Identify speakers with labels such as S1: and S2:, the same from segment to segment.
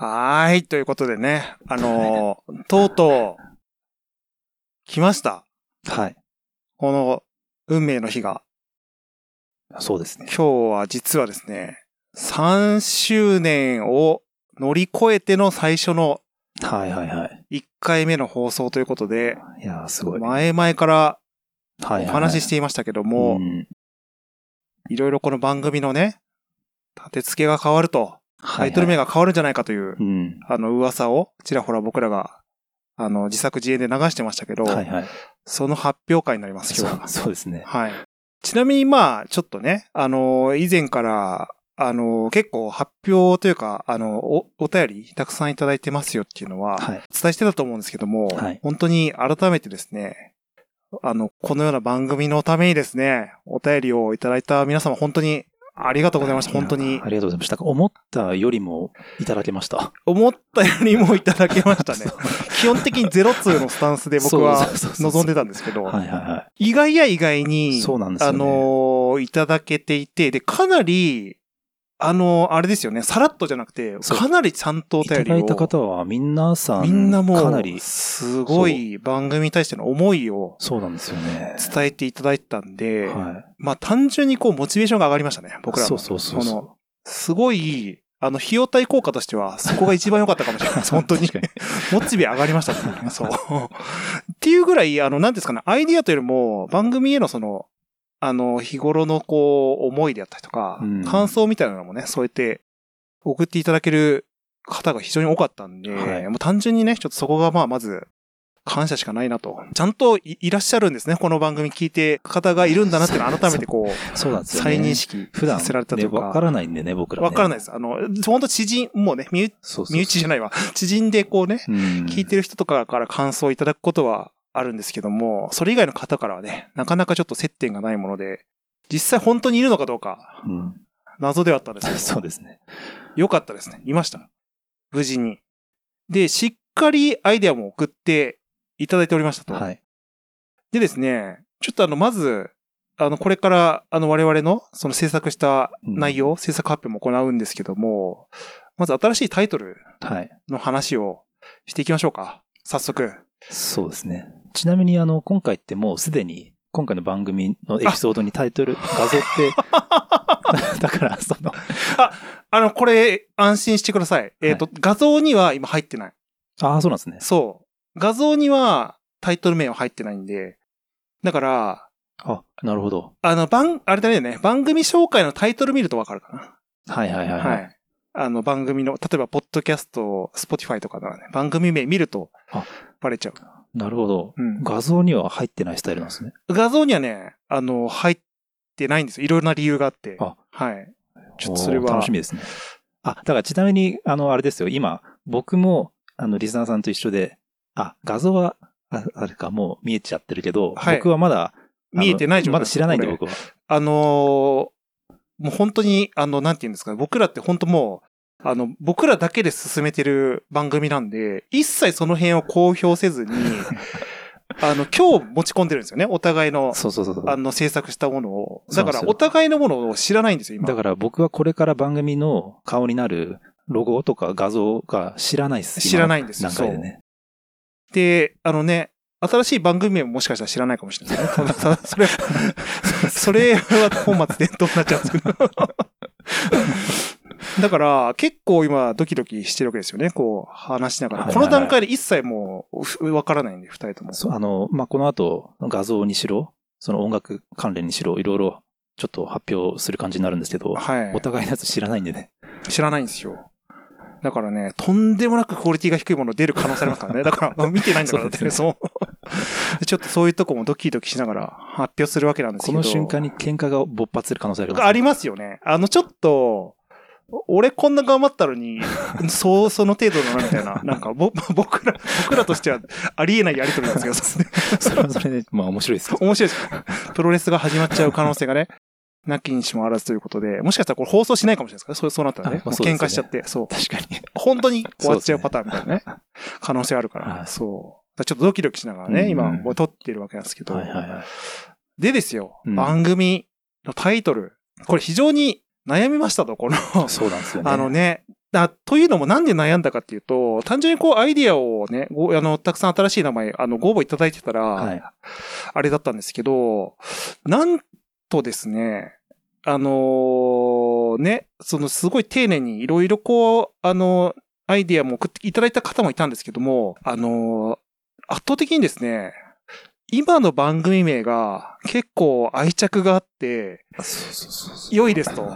S1: はーい。ということでね、あのーとうとう、来ました。
S2: はい。
S1: この、運命の日が。
S2: そうですね。
S1: 今日は実はですね、3周年を乗り越えての最初の
S2: はいはいはい。
S1: 1回目の放送ということで、
S2: いやーすごい。
S1: 前々から。お話ししていましたけども、
S2: うん
S1: いろいろこの番組のね、立て付けが変わると、タイトル名
S2: が。
S1: が変わるんじゃないかという、
S2: うん。
S1: あの噂をちらほら僕らが、あの、自作自演で流してましたけど、
S2: はいはい。
S1: その発表会になります、今日は。
S2: そうですね。
S1: はい。ちなみにまあ、ちょっとね、あの、以前から、あの、結構発表というか、あの、お、お便りたくさんいただいてますよっていうのは、
S2: はい。
S1: お伝えしてたと思うんですけども、
S2: はい
S1: 本当に改めてですね、あの、このような番組のためにですね、お便りをいただいた皆様本当にありがとうございました。本当に
S2: あ。りがとうございました。思ったよりもいただけました。
S1: 思ったよりもいただけましたね。基本的にゼロツーのスタンスで僕は望んでたんですけど、
S2: はいはいは
S1: 意外や意外に、
S2: そうなんですよね
S1: あのーいただけていて、で、かなり、あのーあれですよね、さらっとじゃなくて、かなりちゃんとお
S2: い。いた
S1: 便りを、
S2: だいた方は皆さん、
S1: みんなもう、
S2: かなり、
S1: すごい番組に対しての思いを
S2: そうなんですよね。
S1: 伝えていただいてたんで、
S2: は
S1: まあ単純にこう、モチベーションが上がりましたね、僕らの。
S2: そうそうそうそう
S1: のすごい、あの、費用対効果としては、そこが一番良かったかもしれないです。本当に。モチベ上がりましたね。そう。っていうぐらい、あの、なんですかね、アイディアというよりも、番組へのその、あの、日頃のこう、思いであったりとか、
S2: うん
S1: 感想みたいなのもね、そうやって送っていただける方が非常に多かったんで、
S2: はい
S1: もう単純にね、ちょっとそこがまあ、まず、感謝しかないなと。ちゃんといいらっしゃるんですね。この番組聞いて方がいるんだなっていうのを改めてこう、
S2: そうなんですよね。
S1: 再認識
S2: 普段、
S1: させられたとい
S2: ね、
S1: うか。
S2: わからないんでね、僕らね。
S1: わからないです。あの、ほんと知人、もうね、身内身内じゃないわ。知人でこうね、
S2: うん
S1: 聞いてる人とかから感想をいただくことはあるんですけども、それ以外の方からはね、なかなかちょっと接点がないもので、実際本当にいるのかどうか、
S2: うん。
S1: 謎ではあったんですけど、
S2: そうですね。
S1: よかったですね。いました。無事に。で、しっかりアイデアも送っていただいておりましたと。
S2: はい。
S1: でですね、ちょっとあの、まず、あの、これから、あの、我々の、その制作した内容、制作発表も行うんですけども、まず新しいタイトル
S2: はい。
S1: の話をしていきましょうか。早速。
S2: そうですね。ちなみに、あの、今回ってもうすでに、今回の番組のエピソードにタイトル、画像って、だから、その、
S1: あの、これ、安心してください。えっ、と、画像には今入ってない。
S2: ああ、そうなんですね。
S1: そう。画像にはタイトル名は入ってないんで、だから、
S2: あ、なるほど。
S1: あの、番、あれだよね、番組紹介のタイトル見るとわかるか
S2: はいはい
S1: な。
S2: はいはい。
S1: あの、番組の、例えば、ポッドキャスト、スポティファイとかのね、番組名見ると
S2: あ、
S1: バレちゃう。
S2: なるほど。
S1: うん。
S2: 画像には入ってないスタイルなんですね。
S1: 画像にはね、あの、入ってないんですよ。いろいろな理由があって。
S2: あ
S1: はい。ちょっとそれは。
S2: 楽しみですね。あ、だからちなみに、あの、あれですよ。今、僕も、あの、リスナーさんと一緒で、あ、画像は、ああれか、もう見えちゃってるけど、
S1: はい
S2: 僕はまだ、
S1: 見えてない状態
S2: まだ知らないんで、僕は。
S1: あのーもう本当に、あの、なんて言うんですかね、僕らって本当もう、あの、僕らだけで進めてる番組なんで、一切その辺を公表せずに、あの、今日持ち込んでるんですよね、お互いの、
S2: そうそうそう。
S1: あの、制作したものを。だから、お互いのものを知らないんですよ、今。
S2: だから僕はこれから番組の顔になるロゴとか画像が知らないです。
S1: 知らないんですよ
S2: 段階でね。
S1: で、あのね、新しい番組名ももしかしたら知らないかもしれないですね。そそれ、それは本末転倒になっちゃうんですけど。だから、結構今ドキドキしてるわけですよね。こう、話しながら。
S2: はいはいはい
S1: この段階で一切もう、ふわからないんで、二人とも。
S2: そう、あの、まあ、この後、画像にしろ、その音楽関連にしろ、いろいろちょっと発表する感じになるんですけど、
S1: はい
S2: お。互いのやつ知らないんでね。
S1: 知らないんですよ。だからね、とんでもなくクオリティが低いもの出る可能性ありますからね。だから、見てないんだから、だって
S2: ね
S1: そう。ちょっとそういうとこもドキドキしながら発表するわけなんですけど。
S2: この瞬間に喧嘩が勃発する可能性あります、
S1: ありますよね。あの、ちょっと、俺こんな頑張ったのに、そう、その程度だな、みたいな。なんか、ぼ、僕ら、僕らとしてはありえないやりとりなんですけど、
S2: それはそれで、まあ面白いですよ。
S1: 面白いですよ。プロレスが始まっちゃう可能性がね、なきにしもあらずということで、もしかしたらこれ放送しないかもしれないですから、そうそうなったらね。もう
S2: あ
S1: 喧嘩しちゃって、そう。
S2: 確かに。
S1: 本当に終わっちゃうパターンみたいなね。可能性あるから、
S2: はい
S1: そう。ちょっとドキドキしながらね、
S2: うん
S1: 今、撮ってるわけなんですけど。
S2: はいはいはい。
S1: でですよ、
S2: うん
S1: 番組のタイトル。これ非常に悩みましたと、この、
S2: そうなんですよね。
S1: あのね、だというのもなんで悩んだかっていうと、単純にこうアイディアをね、ごあの、たくさん新しい名前、あの、ご応募いただいてたら、
S2: はい
S1: あれだったんですけど、なんとですね、あのーね、そのすごい丁寧にいろいろこう、あの、アイディアも送っていただいた方もいたんですけども、あのー圧倒的にですね、今の番組名が結構愛着があって。良いですと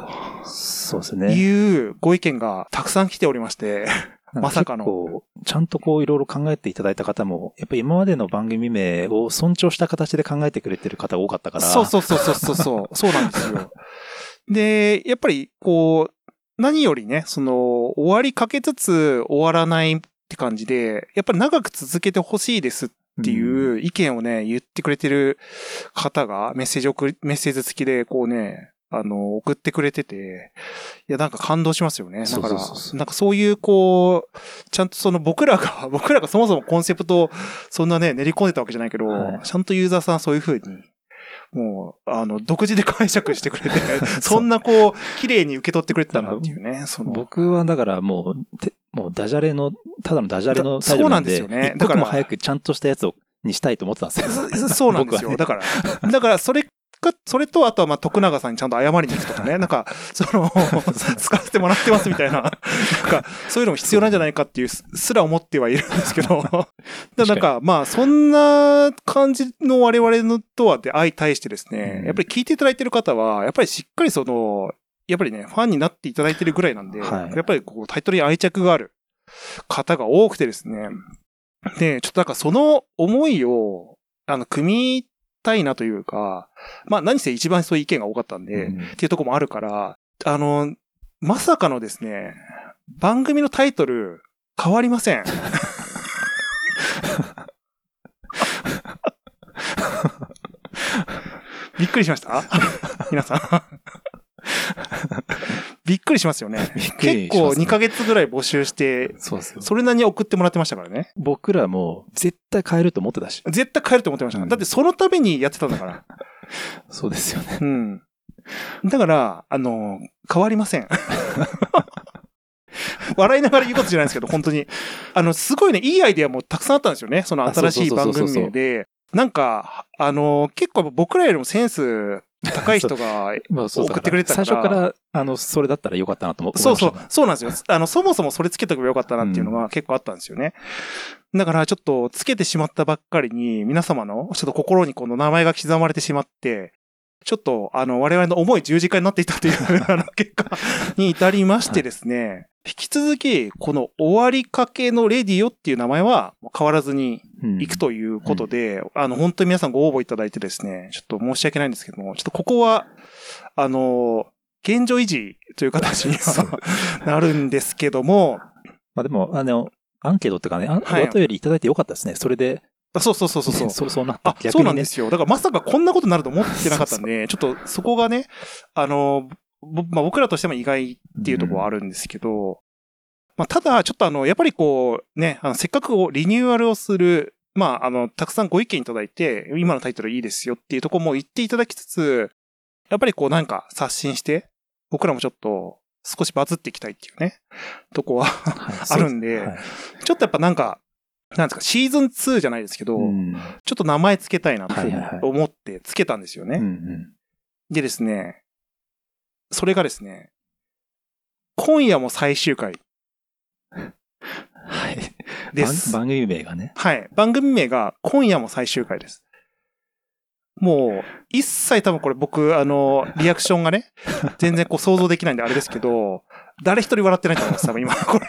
S2: そうですね。
S1: いうご意見がたくさん来ておりまして、まさかの
S2: ちゃんとこういろいろ考えていただいた方も、やっぱり今までの番組名を尊重した形で考えてくれてる方が多かったから。
S1: そうそうそうそうそうそう、そうなんですよ。で、やっぱりこう、何よりね、その、終わりかけつつ終わらないって感じで、やっぱり長く続けてほしいですっていう意見をね、言ってくれてる方がメッセージ送り、メッセージ付きでこうね、あの、送ってくれてて、いや、なんか感動しますよね。だから、なんかそういう、こう、ちゃんとその僕らが、僕らがそもそもコンセプトをそんなね、練り込んでたわけじゃないけど、
S2: はい
S1: ちゃんとユーザーさんそういう風に、もう、あの、独自で解釈してくれて、そんなこう、綺麗に受け取ってくれてたんだっていうね、その。
S2: 僕はだからもう、てもうダジャレの、ただのダジャレのタイ
S1: そうなんですよね。
S2: 一
S1: だから
S2: 刻も早くちゃんとしたやつを、にしたいと思ってたんですよ。
S1: そそうなんですよ。
S2: ね。
S1: だから、だから、それか、それと、あとは、まあ、徳永さんにちゃんと謝りに行くとかね、なんか、その、使わせてもらってますみたいな、なんか、そういうのも必要なんじゃないかっていうすすら思ってはいるんですけど、だなんか、まあ、そんな感じの我々のとはで相対してですね、
S2: うん。
S1: やっぱり聞いていただいてる方は、やっぱりしっかりその、やっぱりね、ファンになっていただいてるぐらいなんで、
S2: はい
S1: やっぱりこう、タイトルに愛着がある方が多くてですね、で、ちょっとなんかその思いを、あの、組みたいなというか、まあ何せ一番そういう意見が多かったんで、
S2: うん
S1: っていうところもあるから、あの、まさかのですね、番組のタイトル変わりません。びっくりしました？皆さん。びっくりしますよね。結構
S2: しますね
S1: 2ヶ月ぐらい募集して、
S2: そうですよ。
S1: それなりに送ってもらってましたからね。
S2: 僕らも絶対変えると思ってたし。
S1: 絶対変えると思ってました。
S2: うん
S1: だってそのためにやってたんだから。
S2: そうですよね。
S1: うん。だから、あの、変わりません。笑いながら言うことじゃないですけど、本当に。あの、すごいね、いいアイデアもたくさんあったんですよね。その新しい番組名で。なんか、あの、結構僕らよりもセンス高い人が、
S2: まあそう
S1: 送ってくれてたから。
S2: 最初から、あの、それだったらよかったなと思思い
S1: そうそう。そうなんですよ。あの、そもそもそれつけとけばよかったなっていうのが結構あったんですよね。だからちょっとつけてしまったばっかりに、皆様のちょっと心にこの名前が刻まれてしまって、ちょっと、あの、我々の重い十字架になっていたという、結果に至りましてですね、引き続き、この終わりかけのレディオっていう名前は変わらずに
S2: うん。
S1: 行くということで、あの、本当に皆さんご応募いただいてですね、ちょっと申し訳ないんですけども、ちょっとここは、あの、現状維持という形に は なるんですけども、
S2: まあでも、あの、アンケートっていうかね、あ
S1: はい。
S2: お便りいただいてよかったですね。それで、
S1: あそうそうそうそうそう。
S2: そうそうなった
S1: あ。、そうなんで。すよ。だからまさかこんなことになると思ってなかったんで、ちょっとそこがね、あの、ぼまあ、僕らとしても意外っていうところはあるんですけど、まあ、ただ、ちょっとあの、やっぱりこう、ね、あのせっかくリニューアルをする、まあ、あの、たくさんご意見いただいて、今のタイトルいいですよっていうところも言っていただきつつ、やっぱりこうなんか刷新して、僕らもちょっと少しバズっていきたいっていうね、とこは
S2: はい
S1: あるんで、
S2: はい
S1: ちょっとやっぱなんか、なんですか、シーズン2じゃないですけど、
S2: うん
S1: ちょっと名前つけたいなと
S2: はいはいはい
S1: 思ってつけたんですよね。
S2: うんうん
S1: でですね、それがですね、今夜も最終回
S2: はい。
S1: です。
S2: 番番組名がね。
S1: はい。番組名が今夜も最終回です。もう、一切多分これ僕、あの、リアクションがね、全然こう想像できないんであれですけど、誰一人笑ってないと思います、多分今、これ。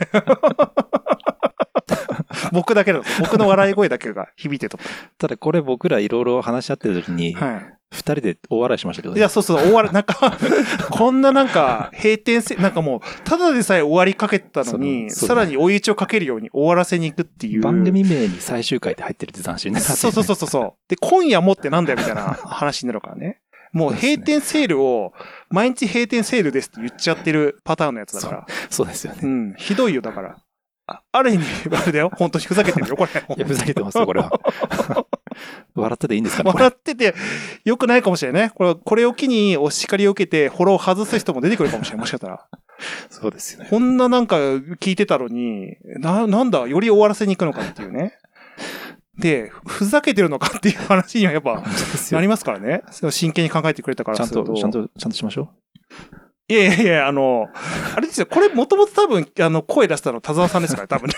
S1: 僕だけだと、僕の笑い声だけが響いてると
S2: ただこれ僕らいろいろ話し合ってる時に。
S1: はい。
S2: 二人で大笑いしましたけどね。
S1: いや、そうそう、終わり、なんか、こんななんか、閉店せ、なんかもう、ただでさえ終わりかけたのに、さらに追い打ちをかけるように終わらせに行くっていう。
S2: 番組名に最終回って入ってるって斬新ね。
S1: そうそうそうそうそう。で、今夜もってなんだよみたいな話になるからね。もう閉店セールを、毎日閉店セールですって言っちゃってるパターンのやつだから。
S2: そうですよね。
S1: うん、ひどいよ、だから。あある意味、あれだよ。本当にふざけてるよ、これ。
S2: いや、ふざけてますよ、これは。笑ってていいんですかね、こ
S1: 笑
S2: れ。
S1: ってて、良くないかもしれないね。これ、これを機にお叱りを受けて、フォローを外す人も出てくるかもしれない。もしかしたら。
S2: そうですよね。
S1: こんななんか聞いてたのに、な、なんだ、より終わらせに行くのかっていうね。で、ふざけてるのかっていう話にはやっぱなりますからね。真剣に考えてくれたから
S2: ちゃんと。ちゃんと、ちゃんとしましょ
S1: いやいやいや、あの、あれですよ、これもともと多分、あの、声出したの田沢さんですから、多分ね。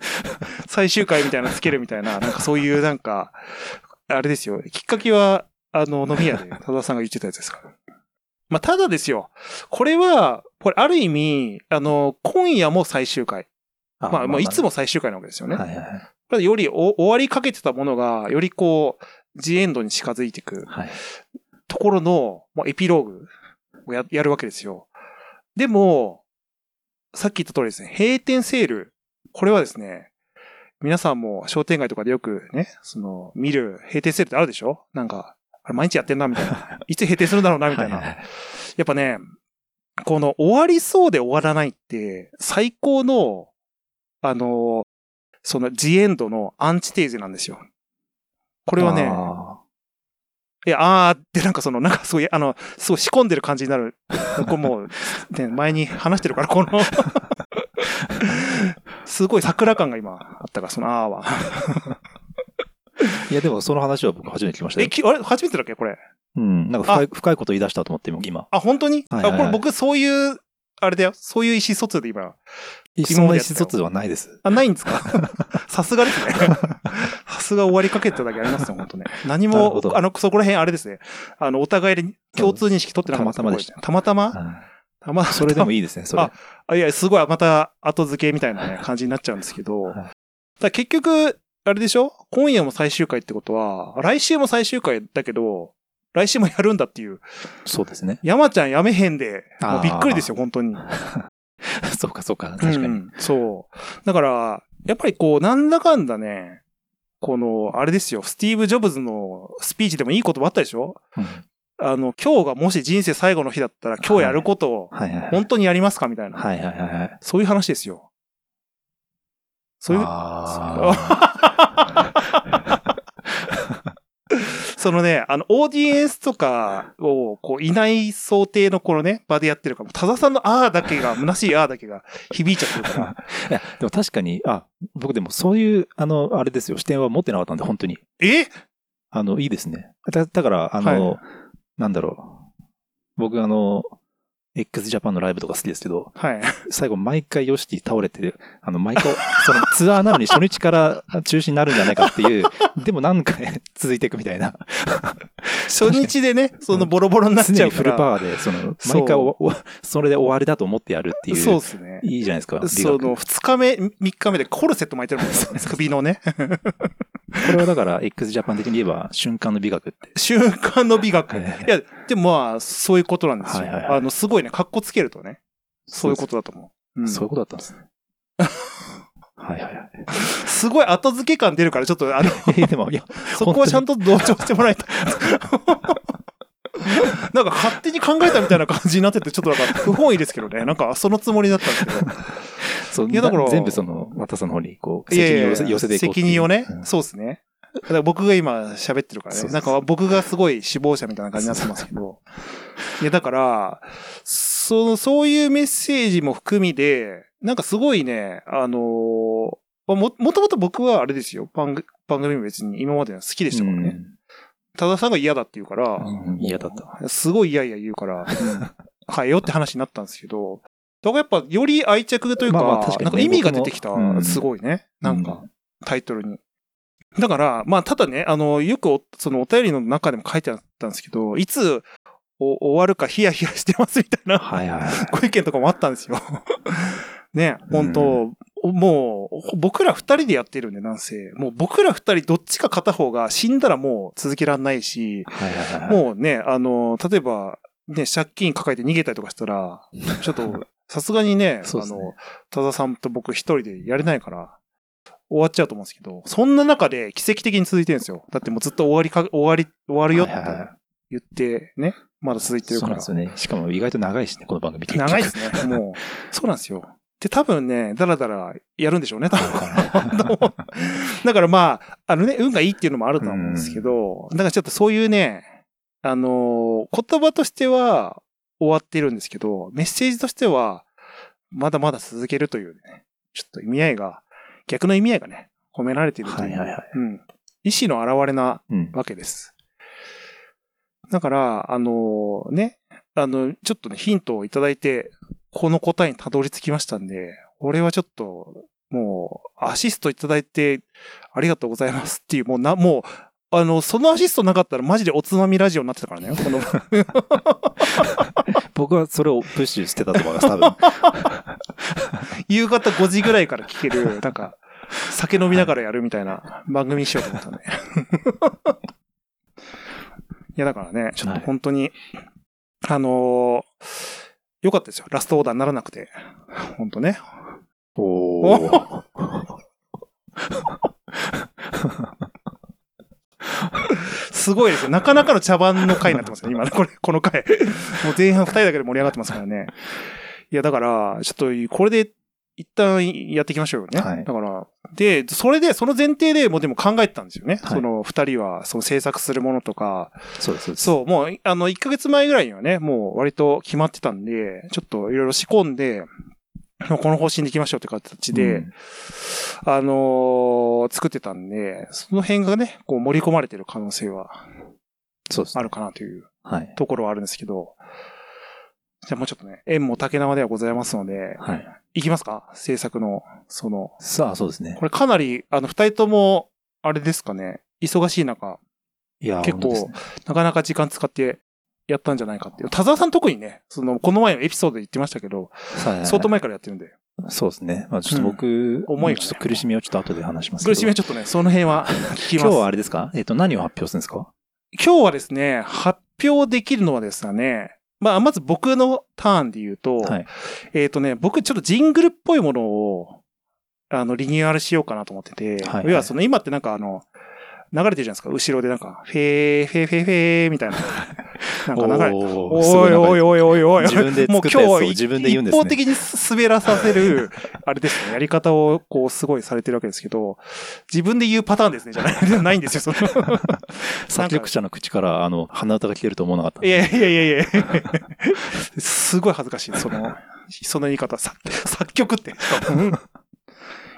S1: 最終回みたいなのつけるみたいな、なんかそういうなんか、あれですよ、きっかけは、あの、飲み屋で田沢さんが言ってたやつですから。まあ、ただですよ、これは、これある意味、あの、今夜も最終回。
S2: う。
S1: まあ、もういつも最終回なわけですよね。
S2: はいはいはい。
S1: よりお終わりかけてたものが、よりこう、ジエンドに近づいていく。
S2: はい。
S1: ところの、まあ、エピローグをややるわけですよ。でも、さっき言った通りですね、閉店セール。これはですね、皆さんも商店街とかでよくね、その、見る閉店セールってあるでしょ？なんか、あれ毎日やってんな、みたいな。いつ閉店するんだろうな、みたいな。
S2: はいはい
S1: やっぱね、この終わりそうで終わらないって、最高の、あの、そのジエンドのアンチテーゼなんですよ。これはね、
S2: あ
S1: いや、あーってなんかその、なんかすごい、あの、すごい仕込んでる感じになる。これもう、ね、前に話してるから、この、すごい桜感が今あったから、そのあーは。
S2: ー いや、でもその話は僕初めて聞きました
S1: え、
S2: よ。
S1: きあれ初めてだっけこれ。
S2: うん。なんか深い、深いこと言い出したと思って、今。
S1: あ、本当に、
S2: はいはいはい
S1: あ、これ僕そういう、あれだよ。そういう意思疎通で今。
S2: そんな意思疎通はないです。
S1: あ、ないんですか？さすがですね。さすが終わりかけてただけありますよ、本当ね。何も、あの、そこら辺あれですね。あの、お互いで共通認識取ってなかった
S2: たまたまでした
S1: たまたま？
S2: はい
S1: たま
S2: それでもいいですね、それ。
S1: ああいや、すごい、また後付けみたいなね、感じになっちゃうんですけど、
S2: はい
S1: だ結局、あれでしょ？今夜も最終回ってことは、来週も最終回だけど、来週もやるんだっていう。
S2: そうですね。
S1: 山ちゃんやめへんで、もうびっくりですよ、
S2: あ
S1: 本当に。
S2: そうか、そうか。確かに。
S1: うんそう。だから、やっぱりこう、なんだかんだね、この、あれですよ、スティーブ・ジョブズのスピーチでもいい言葉あったでしょ？
S2: うん
S1: あの、今日がもし人生最後の日だったら、今日やることを。本当にやりますかみたいな。
S2: はいはいはいはい。
S1: そういう話ですよ。そういう、
S2: あ
S1: そのね、あの、オーディエンスとかを、こう、いない想定のこのね、場でやってるから、多田さんのあーだけが、虚しいあーだけが 響いちゃってるから。
S2: ー いや、でも確かに、あ、僕でもそういう、あの、あれですよ、視点は持ってなかったんで、本当に。
S1: え？
S2: あの、いいですね。だだから、あの、
S1: は
S2: なんだろう。僕、あの、x ジャパンのライブとか好きですけど、
S1: はい。
S2: 最後毎回ヨシティ倒れて、あの、毎回、そのツアーなのに初日から中止になるんじゃないかっていう、でも何回 続いていくみたいな。
S1: 初日でね、そのボロボロになっち
S2: 常にフル
S1: ゃうから。
S2: パワーで、その、毎回おおそれで終わりだと思ってやるっていう。
S1: そうですね。
S2: いいじゃないですか。美
S1: そ
S2: 学
S1: の、二日目、三日目でコルセット巻いてるもんね。首のね。
S2: これはだから、x ジャパン的に言えば、瞬間の美学って。
S1: 瞬間の美学。い
S2: はい
S1: や、でもまあ、そういうことなんですよ。あの、すごいね、格好つけるとね。そういうことだと思う。うん
S2: そういうことだったんですね。はいはいはい。
S1: すごい後付け感出るから、ちょっと、あの、
S2: えでも、いや、
S1: そこはちゃんと同調してもらえた。なんか勝手に考えたみたいな感じになってて、ちょっとなんか不本意ですけどね。なんかそのつもりだったんですけど。
S2: そう、
S1: いやだから
S2: 全部その、渡さんの方に、こう、責任を寄せていこう。
S1: 責任をね、
S2: うん
S1: そうですね。だから僕が今喋ってるからね。なんか僕がすごい死亡者みたいな感じになってますけど。いや、だから、そそういうメッセージも含みで、なんかすごいね、あのーも、もともと僕はあれですよ。番組番組も別に今までの好きでしたからね。多田さんが嫌だって言うから、
S2: うん嫌だった。
S1: すごい嫌々言うから、変えようって話になったんですけど、だからやっぱより愛着というか、
S2: まあまあ確かにね
S1: なんか意味が出てきた、すごいね、なんか
S2: うん
S1: タイトルに。だから、まあただね、あの、よくおそのお便りの中でも書いてあったんですけど、いつお終わるかヒヤヒヤしてますみたいな
S2: はいはいはい。
S1: ご意見とかもあったんですよ。ね、本当、もう、僕ら二人でやってるんで、なんせ。もう僕ら二人どっちか片方が死んだらもう続けられないし、
S2: はいはいはい。
S1: もうね、あの、例えば、ね、借金抱えて逃げたりとかしたら、ちょっと、さすがにね、
S2: ね
S1: あの、多田さんと僕一人でやれないから、終わっちゃうと思うんですけど、そんな中で奇跡的に続いてるんですよ。だってもうずっと終わりか、終わり、終わるよって
S2: はいはいはい
S1: 言って、ね、まだ続いてるから
S2: そうなんです。よね。しかも意外と長いしね、この番組。
S1: 長いですね、もう。そうなんですよ。で、多分ね、だらだらやるんでしょうね、多分。
S2: は
S1: だからまあ、あのね、運がいいっていうのもあるとは思うんですけど、だからちょっとそういうね、あのー言葉としては、終わってるんですけど、メッセージとしては、まだまだ続けるというね、ちょっと意味合いが、逆の意味合いがね、込められているという、
S2: はいはいはい
S1: うん。意志の表れな
S2: うん。
S1: わけです。だから、あのね、あの、ちょっとね、ヒントをいただいて、この答えにたどり着きましたんで、俺はちょっと、もう、アシストいただいて、ありがとうございますっていう、もうな、もう、あの、そのアシストなかったらマジでおつまみラジオになってたからね、この、
S2: 僕はそれをプッシュしてたと思います、多分。
S1: 夕方5時ぐらいから聞ける、なんか、酒飲みながらやるみたいな番組にしようと思ったね。いや、だからね、ちょっと本当に、あのーよかったですよ。ラストオーダーにならなくて。本当ね。
S2: おー。
S1: すごいですよ。なかなかの茶番の回になってますよ、今ね。これ、この回。もう前半二人だけで盛り上がってますからね。いや、だから、ちょっと、これで、一旦やっていきましょうよね。
S2: はい
S1: だから、で、それで、その前提でもうでも考えてたんですよね。
S2: はい
S1: その二人は、その制作するものとか、
S2: そうです、そう
S1: もう、あの、1ヶ月前ぐらいにはね、もう割と決まってたんで、ちょっといろいろ仕込んで、この方針でいきましょうって形で、
S2: うん
S1: あのー作ってたんで、その辺がね、こう盛り込まれてる可能性は
S2: そうです。
S1: あるかなという
S2: はい。
S1: ところはあるんですけど、じゃあもうちょっとね、縁も竹縄ではございますので、
S2: はい。
S1: いきますか？制作の、その、
S2: さあ、そうですね
S1: こ。れかなり、あの、二人とも、あれですかね、忙しい中、
S2: いや、
S1: 結構
S2: ね
S1: なかなか時間使ってやったんじゃないかっていう。田沢さん特にね、その、この前のエピソードで言ってましたけど、相当前からやってるんで、
S2: そうですね。まあ、ちょっと僕、
S1: 思いがね
S2: ちょっと苦しみをちょっと後で話しますけど。
S1: 苦しみはちょっとね、その辺は 聞きます。
S2: 今日はあれですか？えっと、何を発表するんですか？
S1: 今日はですね、発表できるのはですね、まあ、まず僕のターンで言うと、
S2: はい。
S1: えっ、とね、僕ちょっとジングルっぽいものを、あの、リニューアルしようかなと思ってて、
S2: はいはい
S1: 要はその今ってなんかあの、流れてるじゃないですか、後ろでなんか、フェー、フェー、フェー、フェー、みたいな。なんか流れて
S2: お
S1: いおい
S2: い
S1: おいおいおい。
S2: 自分で
S1: もう今日
S2: 自分で言うんですね
S1: 一方的に滑らさせる、あれですね、やり方をこうすごいされてるわけですけど、自分で言うパターンですね、じゃない、ないんですよ、その。
S2: 作曲者の口から、あの、鼻歌が聞けると思わなかった。
S1: いやいやいやいやすごい恥ずかしい、その、その言い方、作作曲って。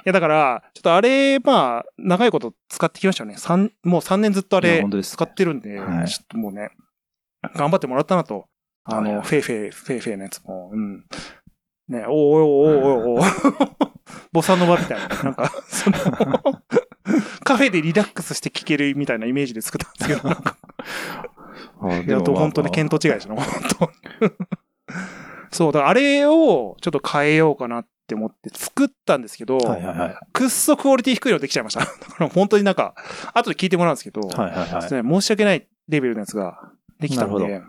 S1: いや、だから、ちょっとあれ、まあ、長いこと使ってきましたよね。三もう3年ずっとあれ使ってるんで、
S2: はい。
S1: ちょっともうね、頑張ってもらったなと。あの、フェイフェイ、フェイフェイのやつも、うん。ね、おいおいおいおいおいボサノバみたいな、なんか、その、カフェでリラックスして聴けるみたいなイメージで作ったんですけど、なんか
S2: あ
S1: いや、と本当に見当違いでしたね、本当。そう、だからあれをちょっと変えようかなって思って作ったんですけど、
S2: はいはいはい。
S1: くっそクオリティ低いのできちゃいました。だから本当になんか、後で聞いてもらうんですけど、
S2: はいはいはい。
S1: ね申し訳ないレベルのやつができたの
S2: な
S1: で、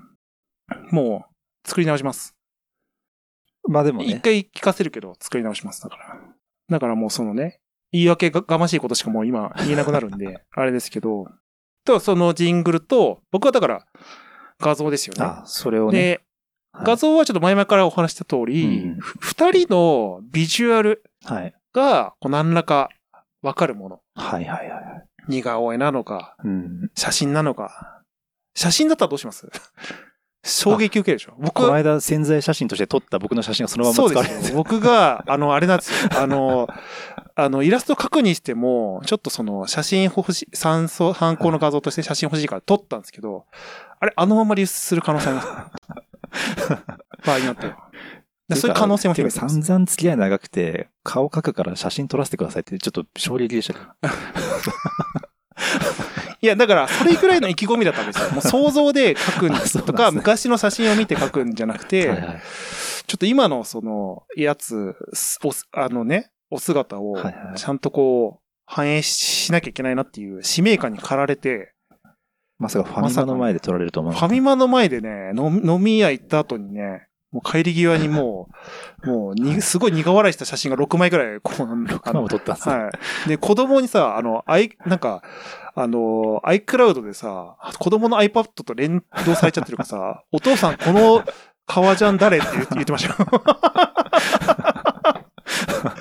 S1: もう作り直します。
S2: まあでもね。
S1: 一回聞かせるけど作り直します。だから。だからもうそのね、言い訳ががましいことしかもう今言えなくなるんで、あれですけど、と、そのジングルと、僕はだから画像ですよね。
S2: あ、それをね。
S1: で、
S2: はい
S1: 画像はちょっと前々からお話しした通り、
S2: うん
S1: 人のビジュアル
S2: はい。
S1: がこう何らかわかるもの。
S2: はいはいはい。
S1: 似顔絵なのか、
S2: うん。
S1: 写真なのか。写真だったらどうします？衝撃受けるでしょ僕
S2: この間潜在写真として撮った僕の写真がそのまま
S1: そう
S2: 使われて
S1: ですよ。僕が、あの、あれなんですよ。あの、あの、イラスト描くにしても、ちょっとその、写真欲しい、酸素、犯行の画像として写真欲しいから撮ったんですけど、あれ、あのまま流出する可能性あります。場合によって そういう可能性も
S2: てか
S1: 秘めてます。
S2: 散々付き合い長くて、顔描くから写真撮らせてくださいってちょっと衝撃でしたけど。
S1: いや、だから、それぐらいの意気込みだったんですよ。もう想像で描くんですとか、
S2: ね
S1: 昔の写真を見て描くんじゃなくて、
S2: はいはい
S1: ちょっと今のその、やつ、あのね、お姿をちゃんとこう、反映しなきゃいけないなっていう使命感に駆られて、
S2: まさかファミマの前で撮られると思う。
S1: ファミマの前でね、飲み屋行った後にね、もう帰り際にもう、もうに、すごい苦笑いした写真が6枚くらい、こう、あ
S2: 6
S1: の
S2: も撮ったんですよ
S1: はい。で、子供にさ、あの、アイ、なんか、あの、iCloud でさ、子供の iPad と連動されちゃってるからさ、お父さん、この革ジャン誰？って言って言ってましたよ。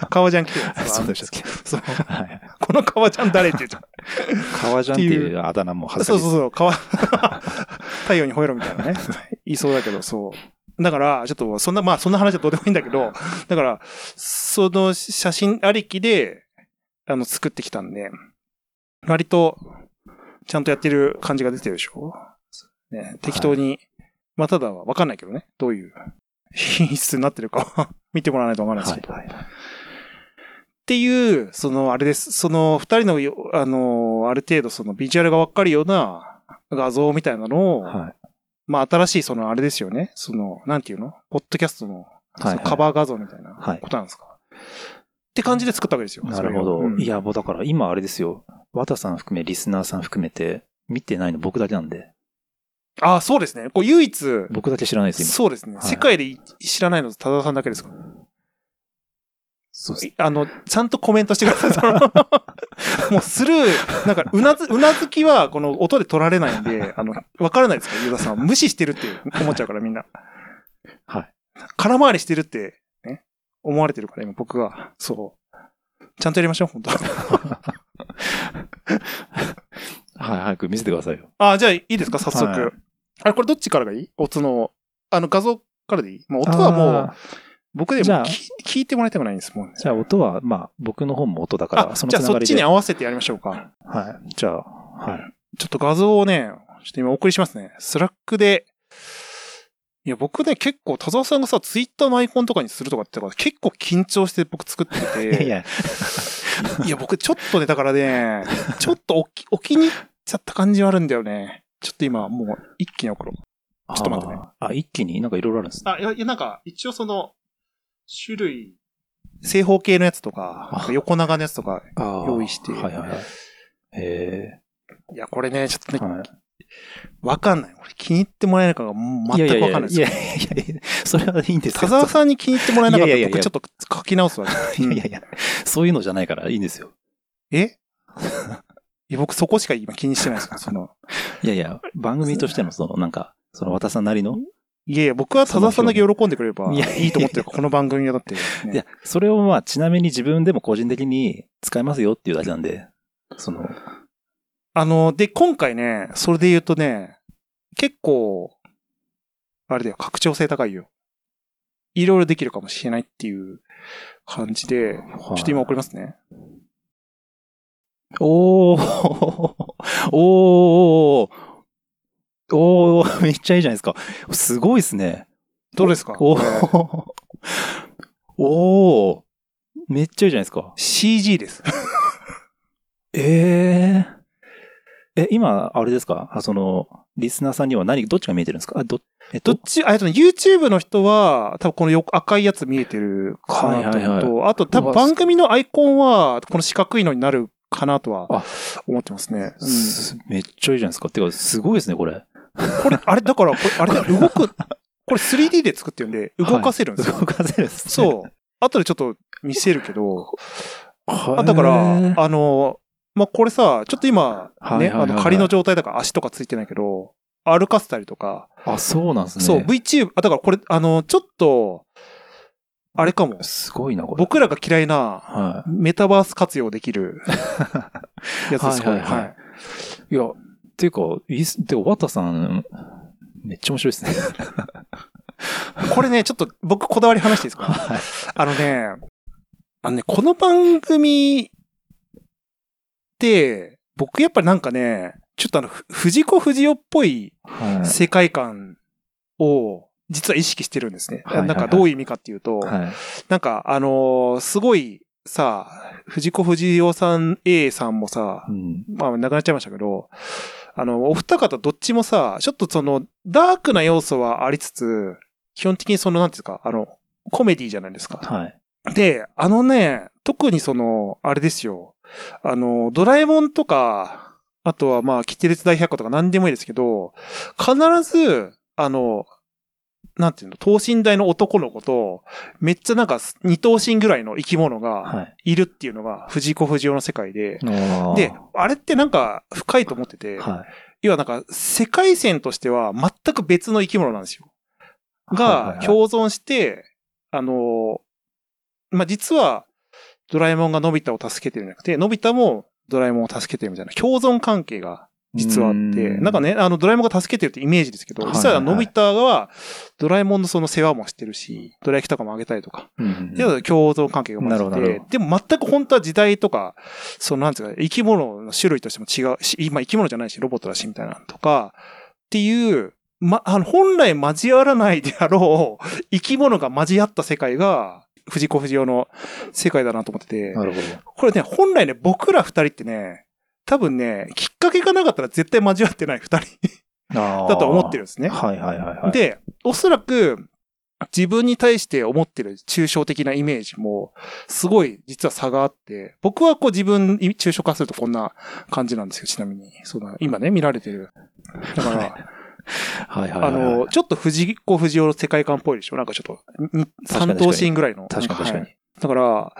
S1: 革ジャン来てるんです
S2: そうでしたっけ
S1: そう。
S2: はい。
S1: この革ジャン誰って言っちゃう。
S2: 革ジャンっていうあだ名も恥ずかしいです。
S1: そうそうそう、革、太陽に吠えろみたいなね。言いそうだけど、そう。だから、ちょっと、そんな、まあ、そんな話はどうでもいいんだけど、だから、その写真ありきで、あの、作ってきたんで、割と、ちゃんとやってる感じが出てるでしょ？ね、適当に、まあ、ただはわかんないけどね、どういう品質になってるかは 見てもらわないとわかんないですけど。
S2: はいはい。
S1: っていう、その、あれです。その、二人のよ、あの、ある程度そのビジュアルがわかるような画像みたいなのを、
S2: はい。
S1: まあ、新しいその、あれですよね。その、なんていうの？ポッドキャストの、そ
S2: はい
S1: のカバー画像みたいな
S2: はい
S1: ことなんですか、って感じで作ったわけですよ。
S2: なるほど。
S1: うん
S2: いや、もうだから今あれですよ。和田さん含め、リスナーさん含めて、見てないの僕だけなんで。
S1: ああ、そうですね。こう、唯一、
S2: 僕だけ知らないです、今。
S1: そうですね。
S2: はい
S1: 世界でい知らないの、多田さんだけですか？
S2: そう。
S1: あの、ちゃんとコメントしてください。もうスルー、なんか、うなず、うなずきは、この音で取られないんで、あの、わからないですかユーザーさんは。無視してるって思っちゃうから、みんな。
S2: はい。
S1: 空回りしてるって、ね、思われてるから、今僕が。そう。ちゃんとやりましょう、本当
S2: はい、早く見せてくださいよ。
S1: あ、じゃあいいですか、早速。
S2: はい
S1: あれ、これどっちからがいい？音の、あの、画像からでいい？もう音はもう
S2: あ、
S1: 僕で
S2: じゃあ
S1: も聞聞いてもらいたくないんですもんね。
S2: じゃあ音は、まあ、僕の方も音だから、
S1: あ、
S2: その
S1: じゃあそっち
S2: つながりで。
S1: に合わせてやりましょうか。
S2: はい。じゃあ、はい。
S1: ちょっと画像をね、ちょっと今お送りしますね。スラックで、いや、僕ね、結構、田沢さんがさ、ツイッターのアイコンとかにするとかって言ったから、結構緊張して僕作ってて。
S2: いやいや、
S1: いや、僕ちょっとね、だからね、ちょっとおき、お気に入っちゃった感じはあるんだよね。ちょっと今、もう、一気に送ろう。ちょっと待ってね
S2: あー。あ、一気に？なんかいろいろあるんですね。
S1: あ、いや、いやなんか、一応その、種類、正方形のやつとか
S2: あ、
S1: 横長のやつとか、用意して
S2: はいはいはい。へ
S1: いや、これね、ちょっと
S2: え。
S1: ね、
S2: はい。
S1: わかんない。俺気に入ってもらえないかが全くわかんないですよ。
S2: いやいやいやいや、それはいいんですよ。
S1: 田沢さんに気に入ってもらえなかったら僕ちょっと書き直すわ。
S2: い やいやいや、そういうのじゃないからいいんですよ。
S1: え？いや僕そこしか今気にしてないですから、その。
S2: いやいや、番組としてのその、なんか、その渡さんなりの、
S1: いやいや、僕は田沢さんだけ喜んでくれれば
S2: いやい
S1: と思ってるから、この番組はだって、ね
S2: いや、それをまあ、ちなみに自分でも個人的に使えますよっていうだけなんで、その、
S1: あの、で、今回ね、それで言うとね、結構、あれだよ、拡張性高いよ。いろいろできるかもしれないっていう感じで、ちょっと今送りますね。
S2: おー、おー、おー、めっちゃいいじゃないですか。すごいですね。
S1: どうですか？
S2: おー、おー、めっちゃいいじゃないですか。
S1: CG です。
S2: えええ、今、あれですか？あその、リスナーさんには何、どっちが見えてるんですか？あ、ど、えっと
S1: どっ、ち、あ、えっとね、YouTube の人は、多分このよ赤いやつ見えてるかなと思うと、
S2: はいはい
S1: あと多分番組のアイコンは、この四角いのになるかなとは
S2: あ
S1: 思ってますね。うん
S2: すめっちゃいいじゃないですか。てか、すごいですね、これ。
S1: これ、あれ、だから、これ、あれだ、動く、これ 3D で作ってるんで、動かせるんですよ。
S2: 動かせるんですね。
S1: そう。後でちょっと見せるけど、
S2: は
S1: あだから、あの、まあ、これさ、ちょっと今、ね、
S2: はいはいはいはい
S1: あの、仮の状態だから足とかついてないけど、歩かせたりとか、
S2: あ、そうなんですね。
S1: そう、VTube、あ、だからこれ、あの、ちょっと、あれかも。
S2: すごいな、これ。
S1: 僕らが嫌いな、
S2: は
S1: メタバース活用できるやつです、これ。
S2: はいはいはい
S1: はい。
S2: い。いや、ていうか、いいっす、てか、ワタさん、めっちゃ面白いですね。
S1: これね、ちょっと僕こだわり話していいですか？
S2: はい。
S1: あのね、あのね、この番組って、僕やっぱりなんかね、ちょっとあの、ふ藤子不二雄っぽい
S2: はい。
S1: 世界観を実は意識してるんですね。
S2: はい
S1: なんかどういう意味かっていうと、
S2: はい。
S1: なんかあのーすごいさ、藤子不二雄さん A さんもさ
S2: う、ん。
S1: まあ亡くなっちゃいましたけど、あの、お二方どっちもさ、ちょっとその、ダークな要素はありつつ、基本的にその、なんていうか、あの、コメディじゃないですか。
S2: はい。
S1: で、あのね、特にその、あれですよ。あの、ドラえもんとか、あとはまあ、キテレツ大百科とか何でもいいですけど、必ず、あの、なんていうの、等身大の男の子と、めっちゃなんか二等身ぐらいの生き物が
S2: はい。
S1: いるっていうのが藤子不二雄の世界で、
S2: あー
S1: で、あれってなんか深いと思ってて、
S2: はい。
S1: 要はなんか世界線としては全く別の生き物なんですよ。
S2: はいはい
S1: が
S2: はい
S1: 共存して、あの、まあ、実はドラえもんがのび太を助けてるんじゃなくて、のび太もドラえもんを助けてるみたいな共存関係が実はあって、
S2: うん。
S1: なんかね、あの、ドラえもんが助けてるってイメージですけど、
S2: はい
S1: 実はのび太は、ドラえもんのその世話もしてるし、ドラ焼きとかもあげたりとか、
S2: うん
S1: で、共存関係が生まれて。てでも全く本当は時代とか、そのなんていうか、生き物の種類としても違うし、今生き物じゃないし、ロボットだし、みたいなのとか、っていう、ま、あの、本来交わらないであろう、生き物が交わった世界が、藤子不二雄の世界だなと思ってて、
S2: なるほど。
S1: これね、本来ね、僕ら二人ってね、多分ね、きっかけがなかったら絶対交わってない二人
S2: だ
S1: だと思ってるんですね。
S2: はいはいはいはい。、
S1: で、おそらく、自分に対して思ってる抽象的なイメージも、すごい実は差があって、僕はこう自分、抽象化するとこんな感じなんですよ、ちなみに。その、今ね、見られてる。だから、
S2: はいはいはい。
S1: あの、ちょっと藤子不二雄の世界観っぽいでしょ？なんかちょっと、三等シーンぐらいの。
S2: 確かに確かに
S1: はい。だから、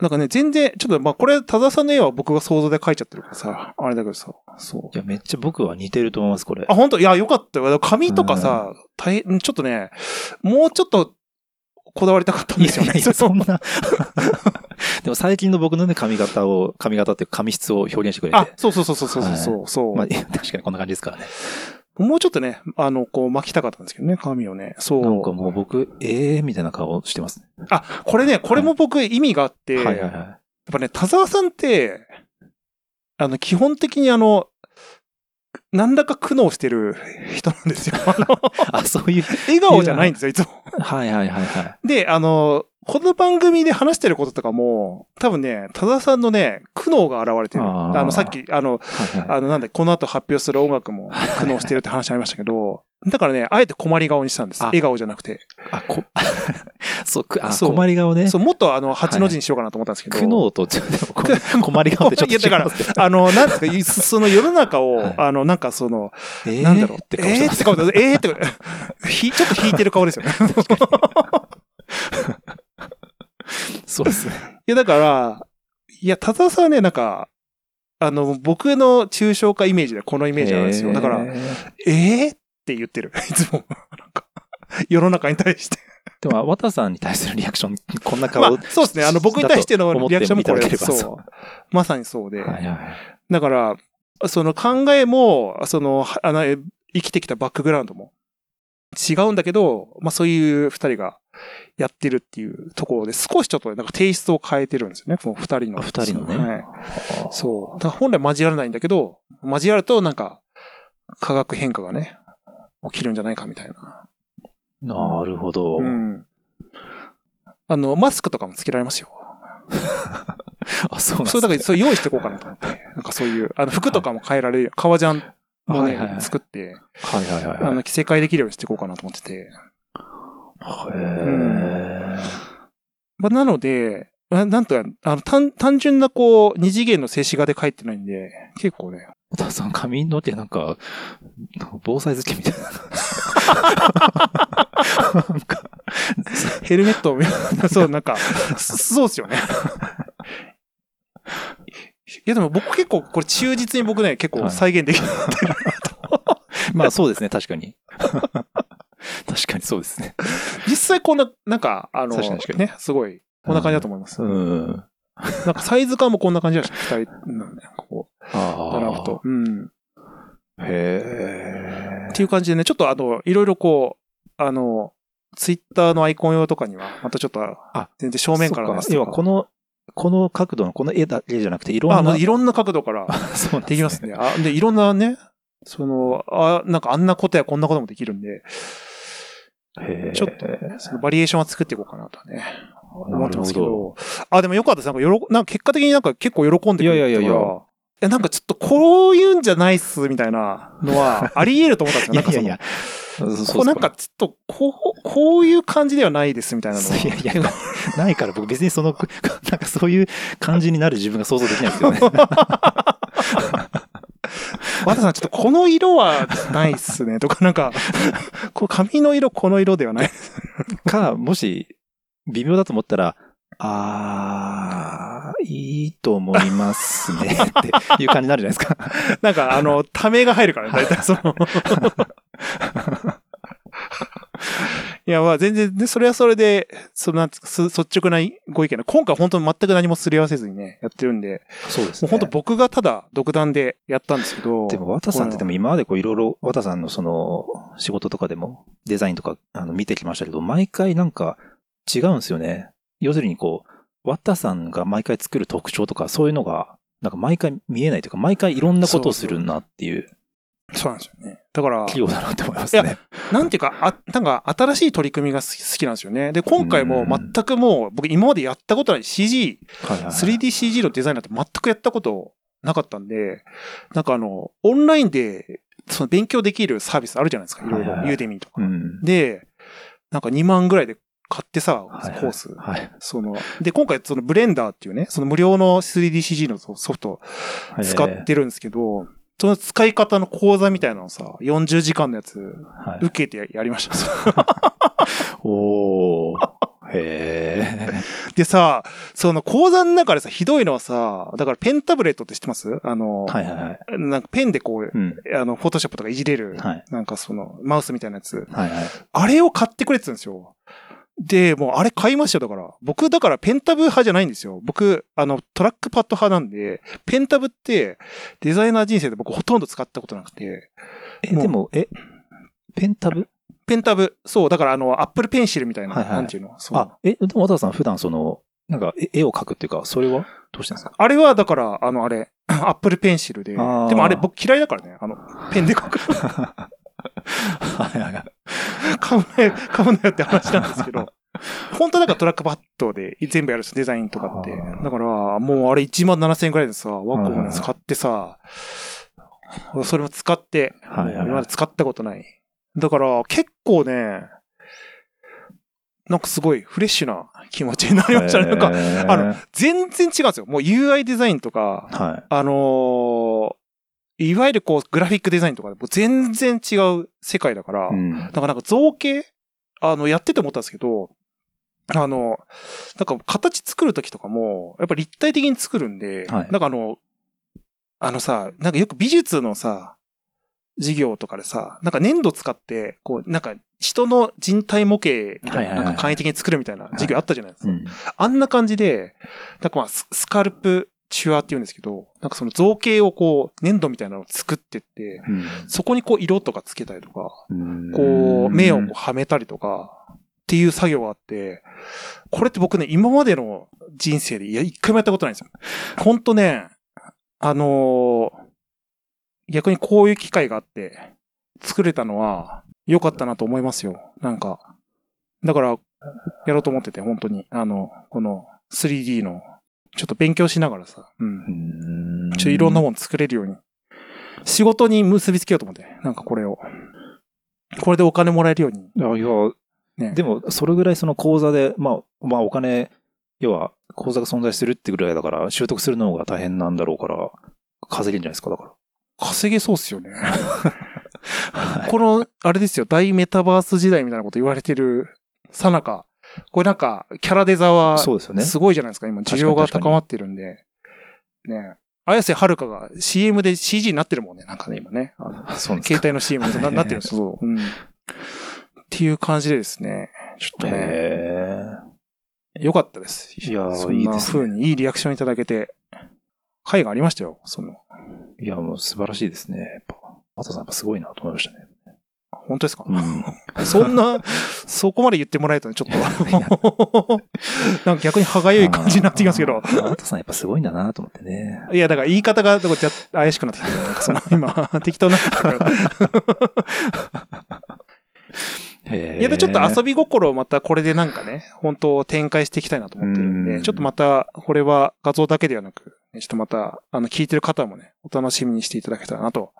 S1: なんかね、全然、ちょっとまあこれ、田田さんの絵は僕が想像で描いちゃってるからさ、あれだけどさ、そう
S2: い。や、めっちゃ僕は似てると思います、これ。
S1: あ、本当？いや、よかったよ。髪とかさ、大変、ちょっとね、もうちょっと、こだわりたかったんですよね。
S2: いやいや、そんな。でも最近の僕のね、髪型を、髪型っていうか髪質を表現してくれて。
S1: あ、そうそうそうそうそうそう、そう、
S2: まあ、確かにこんな感じですからね。
S1: もうちょっとね、あの、こう巻きたかったんですけどね、髪をね。そう。
S2: なんかもう僕、ええー、みたいな顔してますね。
S1: あ、これね、これも僕意味があって、
S2: はいはいはい。
S1: やっぱね、田沢さんって、あの、基本的にあの、何らか苦悩してる人なんですよ。あの、
S2: あ、そういう。
S1: 笑顔じゃないんですよ、いつも。
S2: はいはいはいはい。
S1: で、あの、この番組で話してることとかも、多分ね、多田さんのね、苦悩が現れてる。
S2: あ
S1: の、さっき、あの、
S2: はいはい。
S1: あの、なんで、この後発表する音楽も苦悩してるって話ありましたけど、だからね、あえて困り顔にしたんです。
S2: あ
S1: 笑顔じゃなくて。
S2: あ、こ、そう、くあ、
S1: そう
S2: 困り顔ね。
S1: そう、もっとあの、八の字にしようかなと思ったんですけど。
S2: 苦悩と、ちょっとこ困り顔ってちょっと違い
S1: いやだからあの、なんですか、いその世の中を、
S2: はい
S1: あの、なんかその、
S2: えー？
S1: なんだろう、
S2: って顔してます
S1: えー？って顔で、えー？って、ひ、ちょっと引いてる顔ですよね。
S2: そうですね。
S1: いや、だから、いや、田沢さんはね、なんか、あの、僕の抽象化イメージでこのイメージなんですよ。だから、
S2: えー
S1: えーって言ってる。いつも。なんか、世の中に対して。
S2: でも、渡さんに対するリアクション、こんな顔、
S1: まあ、そうですね。あの、僕に対してのリアクションもこれ、そう。まさにそうで。
S2: はいはい。
S1: だから、その考えも、その、はあの、え生きてきたバックグラウンドも違うんだけど、まあそういう二人がやってるっていうところで、少しちょっとなんかテイストを変えてるんですよね。この二人の。
S2: 二人のね。
S1: はい。そう。だから本来交わらないんだけど、交わるとなんか、化学変化がね、起きるんじゃないかみたいな。
S2: なるほど。
S1: うん。あの、マスクとかもつけられますよ。
S2: あ、そうなん
S1: そう、だから、
S2: す
S1: それ用意していこうかなと思って。なんかそういう、あの、服とかも変えられる。革ジャンもね、
S2: はいはいはい
S1: 作って、
S2: はいはいはいはい。
S1: あの、着せ替えできるようにしていこうかなと思ってて。
S2: へー
S1: まあ、なので、あなんとか、あの、単、単純なこう、二次元の静止画で描いてないんで、結構ね、
S2: 小田さん髪の毛なんか、防災付けみたいな。なんか、
S1: ヘルメットを、そう、なんか、そそうっすよね。いやでも僕結構、これ忠実に僕ね、結構再現できる。
S2: まあそうですね、確かに。確かにそうですね。
S1: 実際こんな、なんか、あの
S2: 確かに確か、に
S1: ね、すごい、こんな感じだと思います。
S2: うん。
S1: なんかサイズ感もこんな感じだし、二人、なんだよこう、
S2: あ
S1: ドラフト。うん。
S2: へ
S1: っていう感じでね、ちょっとあの、いろいろこう、あの、ツイッターのアイコン用とかには、またちょっと、
S2: あ
S1: 全然正面からのやつと
S2: 要はこの、この角度のこの絵だけじゃなくて、いろんな。
S1: あ、もういろんな角度から
S2: そう
S1: できますね。あ、で、いろんなね、その、あ、なんかあんなことやこんなこともできるんで、ちょっとね、そのバリエーションは作っていこうかなとはね、思ってますけど。あ、でもよかったです。なんか、よろ、なんか結果的になんか結構喜んでくれて
S2: いやいやいやいや
S1: いや、なんかちょっとこういうんじゃないっす、みたいなのは、あり得ると思ったんですよ。
S2: いやいやいや
S1: なんかその。
S2: そうそう
S1: こうなんか、ちょっと、こう、こういう感じではないです、みたいなのは。
S2: いやいや、ないから僕別にその、なんかそういう感じになる自分が想像できないですけどね。
S1: 和田さん、ちょっとこの色はないっすね、とか、なんか、こう髪の色この色ではない。
S2: か、もし、微妙だと思ったら、あー、いいと思いますね、っていう感じになるじゃないですか。
S1: なんか、あの、ためが入るからね、大体その。いいや、まあ全然、ね、それはそれで、そのなんつす率直なご意見で、今回本当に全く何もすり合わせずにね、やってるんで、
S2: そうですね。
S1: もう本当僕がただ独断でやったんですけど。
S2: でも、渡さんってでも今までこういろいろ、渡さんのその、仕事とかでも、デザインとか、あの、見てきましたけど、毎回なんか違うんですよね。要するにこう、渡さんが毎回作る特徴とか、そういうのが、なんか毎回見えないというか、毎回いろんなことをするなっていう
S1: そうなんですよね。だから、
S2: 企業だなって思います
S1: い
S2: ね。
S1: なんていうか、あ、なんか新しい取り組みが好きなんですよね。で、今回も全くもう、僕今までやったことない CG、
S2: はいはいはい
S1: 3DCG のデザインなんて全くやったことなかったんで、なんかあの、オンラインで、その勉強できるサービスあるじゃないですか。いろいろ
S2: はいはい。はい
S1: ユーデミーとか。
S2: うん。
S1: で、なんか2万ぐらいで買ってさ、
S2: はいはい
S1: コース。
S2: はい。
S1: その、で、今回そのブレンダーっていうね、その無料の 3DCG のソフト使ってるんですけど、その使い方の講座みたいなのをさ、40時間のやつ、
S2: はい。
S1: 受けてやりました。
S2: おー。へ
S1: でさ、その講座の中でさ、ひどいのはさ、だからペンタブレットって知ってます？あの、
S2: ー。はいはいはい。
S1: なんかペンでこう、
S2: うん。
S1: あの、フォトショップとかいじれる、
S2: はい。
S1: なんかその、マウスみたいなやつ。
S2: はいはい。
S1: あれを買ってくれって言うんですよ。で、もうあれ買いましたよ、だから。僕、だからペンタブ派じゃないんですよ。僕、あの、トラックパッド派なんで、ペンタブって、デザイナー人生で僕ほとんど使ったことなくて、
S2: え、でも、え、ペンタブ？
S1: ペンタブ、そう、だからあの、アップルペンシルみたいな、
S2: はいはい
S1: なんていうの。そう。
S2: あ、え、でも渡田さん普段その、なんか絵絵を描くっていうか、それは？どうしてんですか？
S1: あれは、だから、あの、あれ、アップルペンシルで、でもあれ僕嫌いだからね、あの、ペンで書く。買うなよ、買うなよって話なんですけど、本当はだからトラックパッドで全部やるんですデザインとかって。だから、もうあれ1万7000円くらいでさ、ワッコムのやつ買ってさ、それも使って、今まで使ったことない。だから、結構ね、なんかすごいフレッシュな気持ちになりましたね。なんか、
S2: か
S1: あの、全然違うんですよ。もう UI デザインとか、
S2: はい。
S1: あのーいわゆるこう、グラフィックデザインとかでもう全然違う世界だから、
S2: うん。
S1: だからなんか造形あの、やってて思ったんですけど、あの、なんか形作るときとかも、やっぱ立体的に作るんで、
S2: はい
S1: なんかあの、あのさ、なんかよく美術のさ、授業とかでさ、なんか粘土使って、こう、なんか人の人体模型みたいな、なんか簡易的に作るみたいな授業あったじゃないですか。
S2: うん。
S1: あんな感じで、なんかまあス、スカルプチュアって言うんですけど、なんかその造形をこう、粘土みたいなのを作ってって、そこにこう色とかつけたりとか、
S2: うん
S1: こう、目をこうはめたりとか、っていう作業があって、これって僕ね、今までの人生でいや、一回もやったことないんですよ。ほんとね、あのー逆にこういう機会があって、作れたのは良かったなと思いますよ。なんか。だから、やろうと思ってて、本当に。あの、この 3D の、ちょっと勉強しながらさ、うん
S2: う。ん
S1: ちょいろんなもの作れるように。仕事に結びつけようと思って。なんかこれを。これでお金もらえるように。
S2: いや、
S1: ね。
S2: でも、それぐらいその講座で、まあ、まあお金、要は、講座が存在するってぐらいだから、習得するのが大変なんだろうから、稼げるんじゃないですか、だか
S1: 稼げそうっすよね。
S2: ら。はい
S1: この、あれですよ、大メタバース時代みたいなこと言われてるさなか、これなんか、キャラデザは、
S2: そうですよね。
S1: すごいじゃないですか、今、需要が高まってるんで。ね綾瀬はるかが CM で CG になってるもんね、なんかね、今ね。あの
S2: そう。
S1: 携帯の CM にななってるんです そう。うん。っていう感じでですね、ちょっとね、
S2: へ
S1: 良かったです。
S2: いやー
S1: そんな風にいいリアクションいただけて、会がありましたよ、その。
S2: ーいや、もう素晴らしいですね。やっぱ、マトさんやっぱすごいなと思いましたね。
S1: 本当ですか、
S2: うん。
S1: そんな、そこまで言ってもらえたらちょっと、なんか逆に歯がゆい感じになってきますけど。
S2: マトさんやっぱすごいんだなと思ってね。
S1: いや、だから言い方が、だからじゃ怪しくなってきてる。なんかその、今、適当にないや、で、ちょっと遊び心をまたこれでなんかね、本当展開していきたいなと思ってるんで、
S2: うん
S1: ちょっとまた、これは画像だけではなく、ねちょっとまた、あの、聞いてる方もね、お楽しみにしていただけたらなと、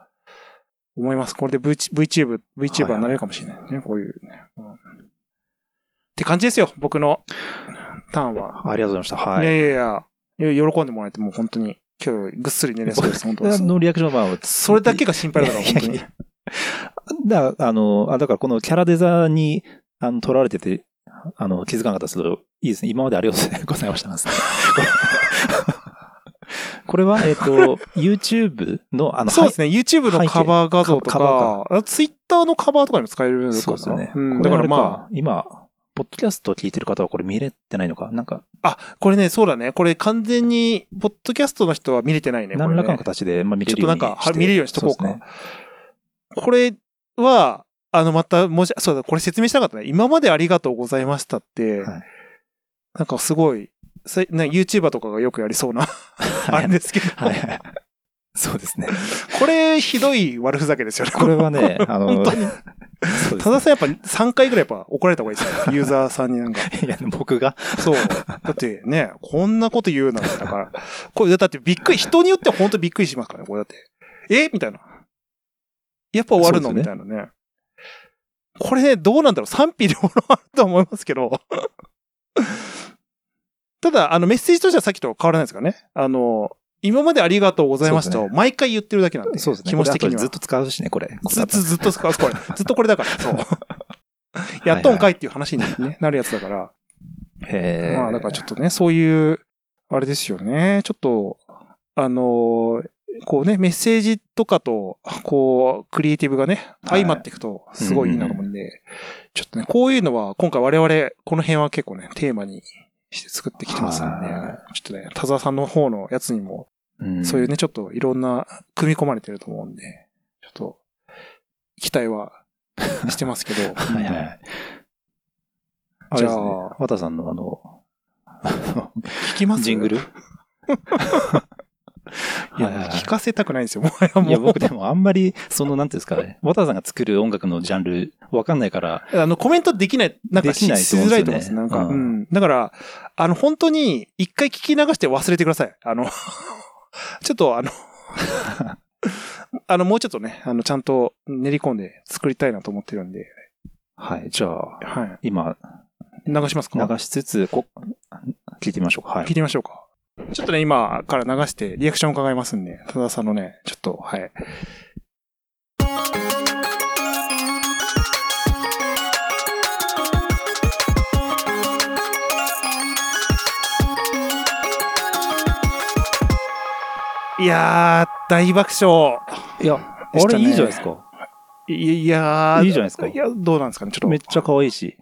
S1: 思います。これで v VTuber、VTuber になれるかもしれないね、こういうね、うんって感じですよ、僕のターンは。
S2: ありがとうございました。はいい。
S1: やいやいや、喜んでもらえてもう本当に、今日ぐっすり寝れそうです、本当です。
S2: のリアクションは、
S1: それだけが心配だから、本当に
S2: いやい。だあの、あ、だからこのキャラデザに、あの、取られてて、あの、気づかなかったですけど、いいですね。今までありがとうございました。これは、えっ、と、YouTube の、あの、
S1: そうですね。YouTube のカバー画像とか、Twitter のカバーとかにも使えるのかな
S2: そうですよね。
S1: うん、だからま
S2: あ、今、ポッドキャスト聞いてる方はこれ見れてないのかなんか、
S1: あ、あ、これね、そうだね。これ完全に、ポッドキャストの人は見れてないね。ね
S2: 何らかの形で、まあ見れるように
S1: ちょっとなんか、は見れるようにしとこうか。
S2: そうね
S1: これは、あの、また、もし、そうだ、これ説明したかったね。今までありがとうございましたって、
S2: はい
S1: なんかすごい、さね、YouTuber とかがよくやりそうな、あれですけど、
S2: はいはい。そうですね。
S1: これ、ひどい悪ふざけですよね。
S2: これはね、あの、
S1: 本当に
S2: そうです
S1: たださんやっぱ3回ぐらいやっぱ怒られた方がいいですよ。ユーザーさんになんか。
S2: いや、僕が、
S1: そう。だってね、こんなこと言うなんてだから。これ、だってびっくり、人によっては本当びっくりしますからね、これだって。え？みたいな。やっぱ終わるの、
S2: ね
S1: みたいなね。これね、どうなんだろう賛否両論あると思いますけど。ただ、あの、メッセージとしてはさっきと変わらないですからね。あの、今までありがとうございました毎回言ってるだけなんで。
S2: そうですね。
S1: 気持ち的には。
S2: ずっと使うしね、これ。
S1: ずっと、ずっと使う、これ。ずっとこれだから、そう。やっとんかいっていう話に、ね、なるやつだから。
S2: へー
S1: まあ、だからちょっとね、そういう、あれですよね。ちょっと、あのーこうね、メッセージとかと、こう、クリエイティブがね、
S2: はい
S1: 相まっていくと、すごいいいなと思うんで、ちょっとね、こういうのは、今回我々、この辺は結構ね、テーマにして作ってきてますんで、
S2: は
S1: ちょっとね、田沢さんの方のやつにも、
S2: うん
S1: そういうね、ちょっといろんな、組み込まれてると思うんで、ちょっと、期待はしてますけど。
S2: はいはい。あ
S1: じゃあ
S2: ね。綿さんのあの、
S1: 聞きます？
S2: ジングル？
S1: いや、聞かせたくないんですよ、もはやもう。
S2: いや、僕でもあんまり、その、なんていうんですかね、綿さんが作る音楽のジャンル、わかんないから、
S1: あの、コメントできない、なんかししづらいと思うんです。
S2: と
S1: なんか、
S2: 思うん。
S1: だから、あの、本当に、一回聞き流して忘れてください。あの、ちょっとあの、あの、もうちょっとね、あの、ちゃんと練り込んで作りたいなと思ってるんで、
S2: はい、じゃあ、
S1: は
S2: 今、
S1: い。流しますか？
S2: 流しつつ、こ聞いてみましょうか。はい
S1: 聞い。てみましょうか。ちょっとね、今から流してリアクション伺いますんで、多田さんのね、ちょっと、はい。いやー、大爆笑。
S2: いや、あれいいじゃないですか。
S1: いいやー
S2: いいじゃないですか
S1: いや、どうなんですかね、ちょっと。
S2: めっちゃ可愛いし。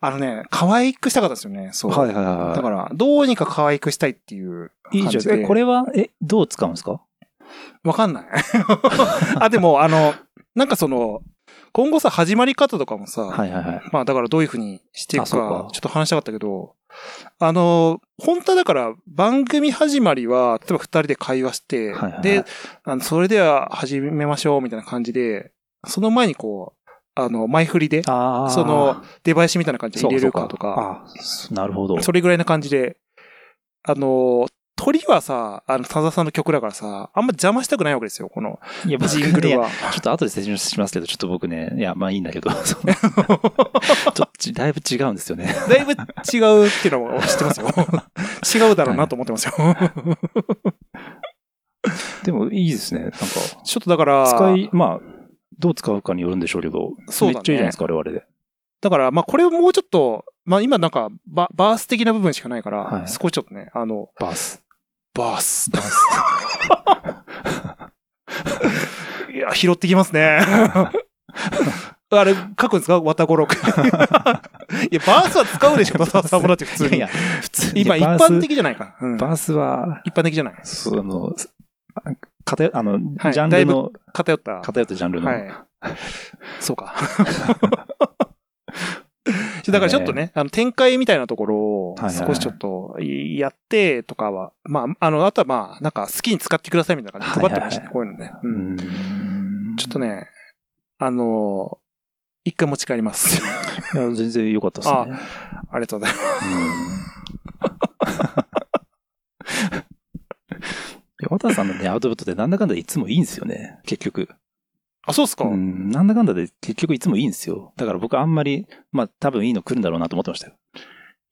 S1: あのね、可愛くしたかったですよね、そう。
S2: はいはいはい。
S1: だから、どうにか可愛くしたいっていう
S2: いい
S1: 感じ
S2: ゃん。え、これは、え、どう使うんですか？
S1: わかんない。あ、でも、あの、なんかその、今後さ、始まり方とかもさ、
S2: はいはいはい。
S1: まあだからどういうふうにしていくか、ちょっと話したかったけど、あの、本当はだから番組始まりは、例えば二人で会話して、
S2: はいはいはい
S1: で、あの、それでは始めましょうみたいな感じで、その前にこう、あの、前振りで。その、出囃子みたいな感じで入れるかとか、
S2: なるほど。
S1: それぐらいな感じで、あの、鳥はさ、あの、田沢さんの曲だからさ、あんま邪魔したくないわけですよ、このジングルは。
S2: ねちょっと後で説明しますけど、ちょっと僕ね、いや、まあいいんだけど、ちょっとちだいぶ違うんですよね。
S1: だいぶ違うっていうのも知ってますよ。違うだろうなと思ってますよ。
S2: でもいいですね。なんか、
S1: ちょっとだから、
S2: 使い、まあ、どう使うかによるんでしょうけど、
S1: そうだね
S2: めっちゃいいじゃないですか、我々で。
S1: だから、まあこれをもうちょっと、まあ今なんかバ、バース的な部分しかないから、
S2: はい
S1: 少しちょっとね、あの、
S2: バース。
S1: バース。いや、拾ってきますね。あれ、書くんですか？綿五郎くん。いや、バースは使うでしょ、田沢もだって普通に。
S2: いや普通に
S1: 今、一
S2: バース
S1: 般的じゃないか。うん
S2: バースは、
S1: 一般的じゃない。
S2: その、偏、あの、
S1: はい
S2: ジャンルの、
S1: 偏った。
S2: 偏ったジャンルの、
S1: はい。そうか。だからちょっとね、あの、展開みたいなところを少しちょっとやってとかは、まあ、あの、あとはまあ、なんか好きに使ってくださいみたいな感じで配ってましたね、こういうのね。う。
S2: うんん。
S1: ちょっとね、あの、一回持ち帰ります。
S2: 全然良かったですね。
S1: ありがとうございます。
S2: 渡さんのね、アウトプットってなんだかんだでいつもいいんですよね、結局。
S1: あ、そうっすか、
S2: うん、なんだかんだで結局いつもいいんですよ。だから僕あんまり、まあ多分いいの来るんだろうなと思ってましたよ。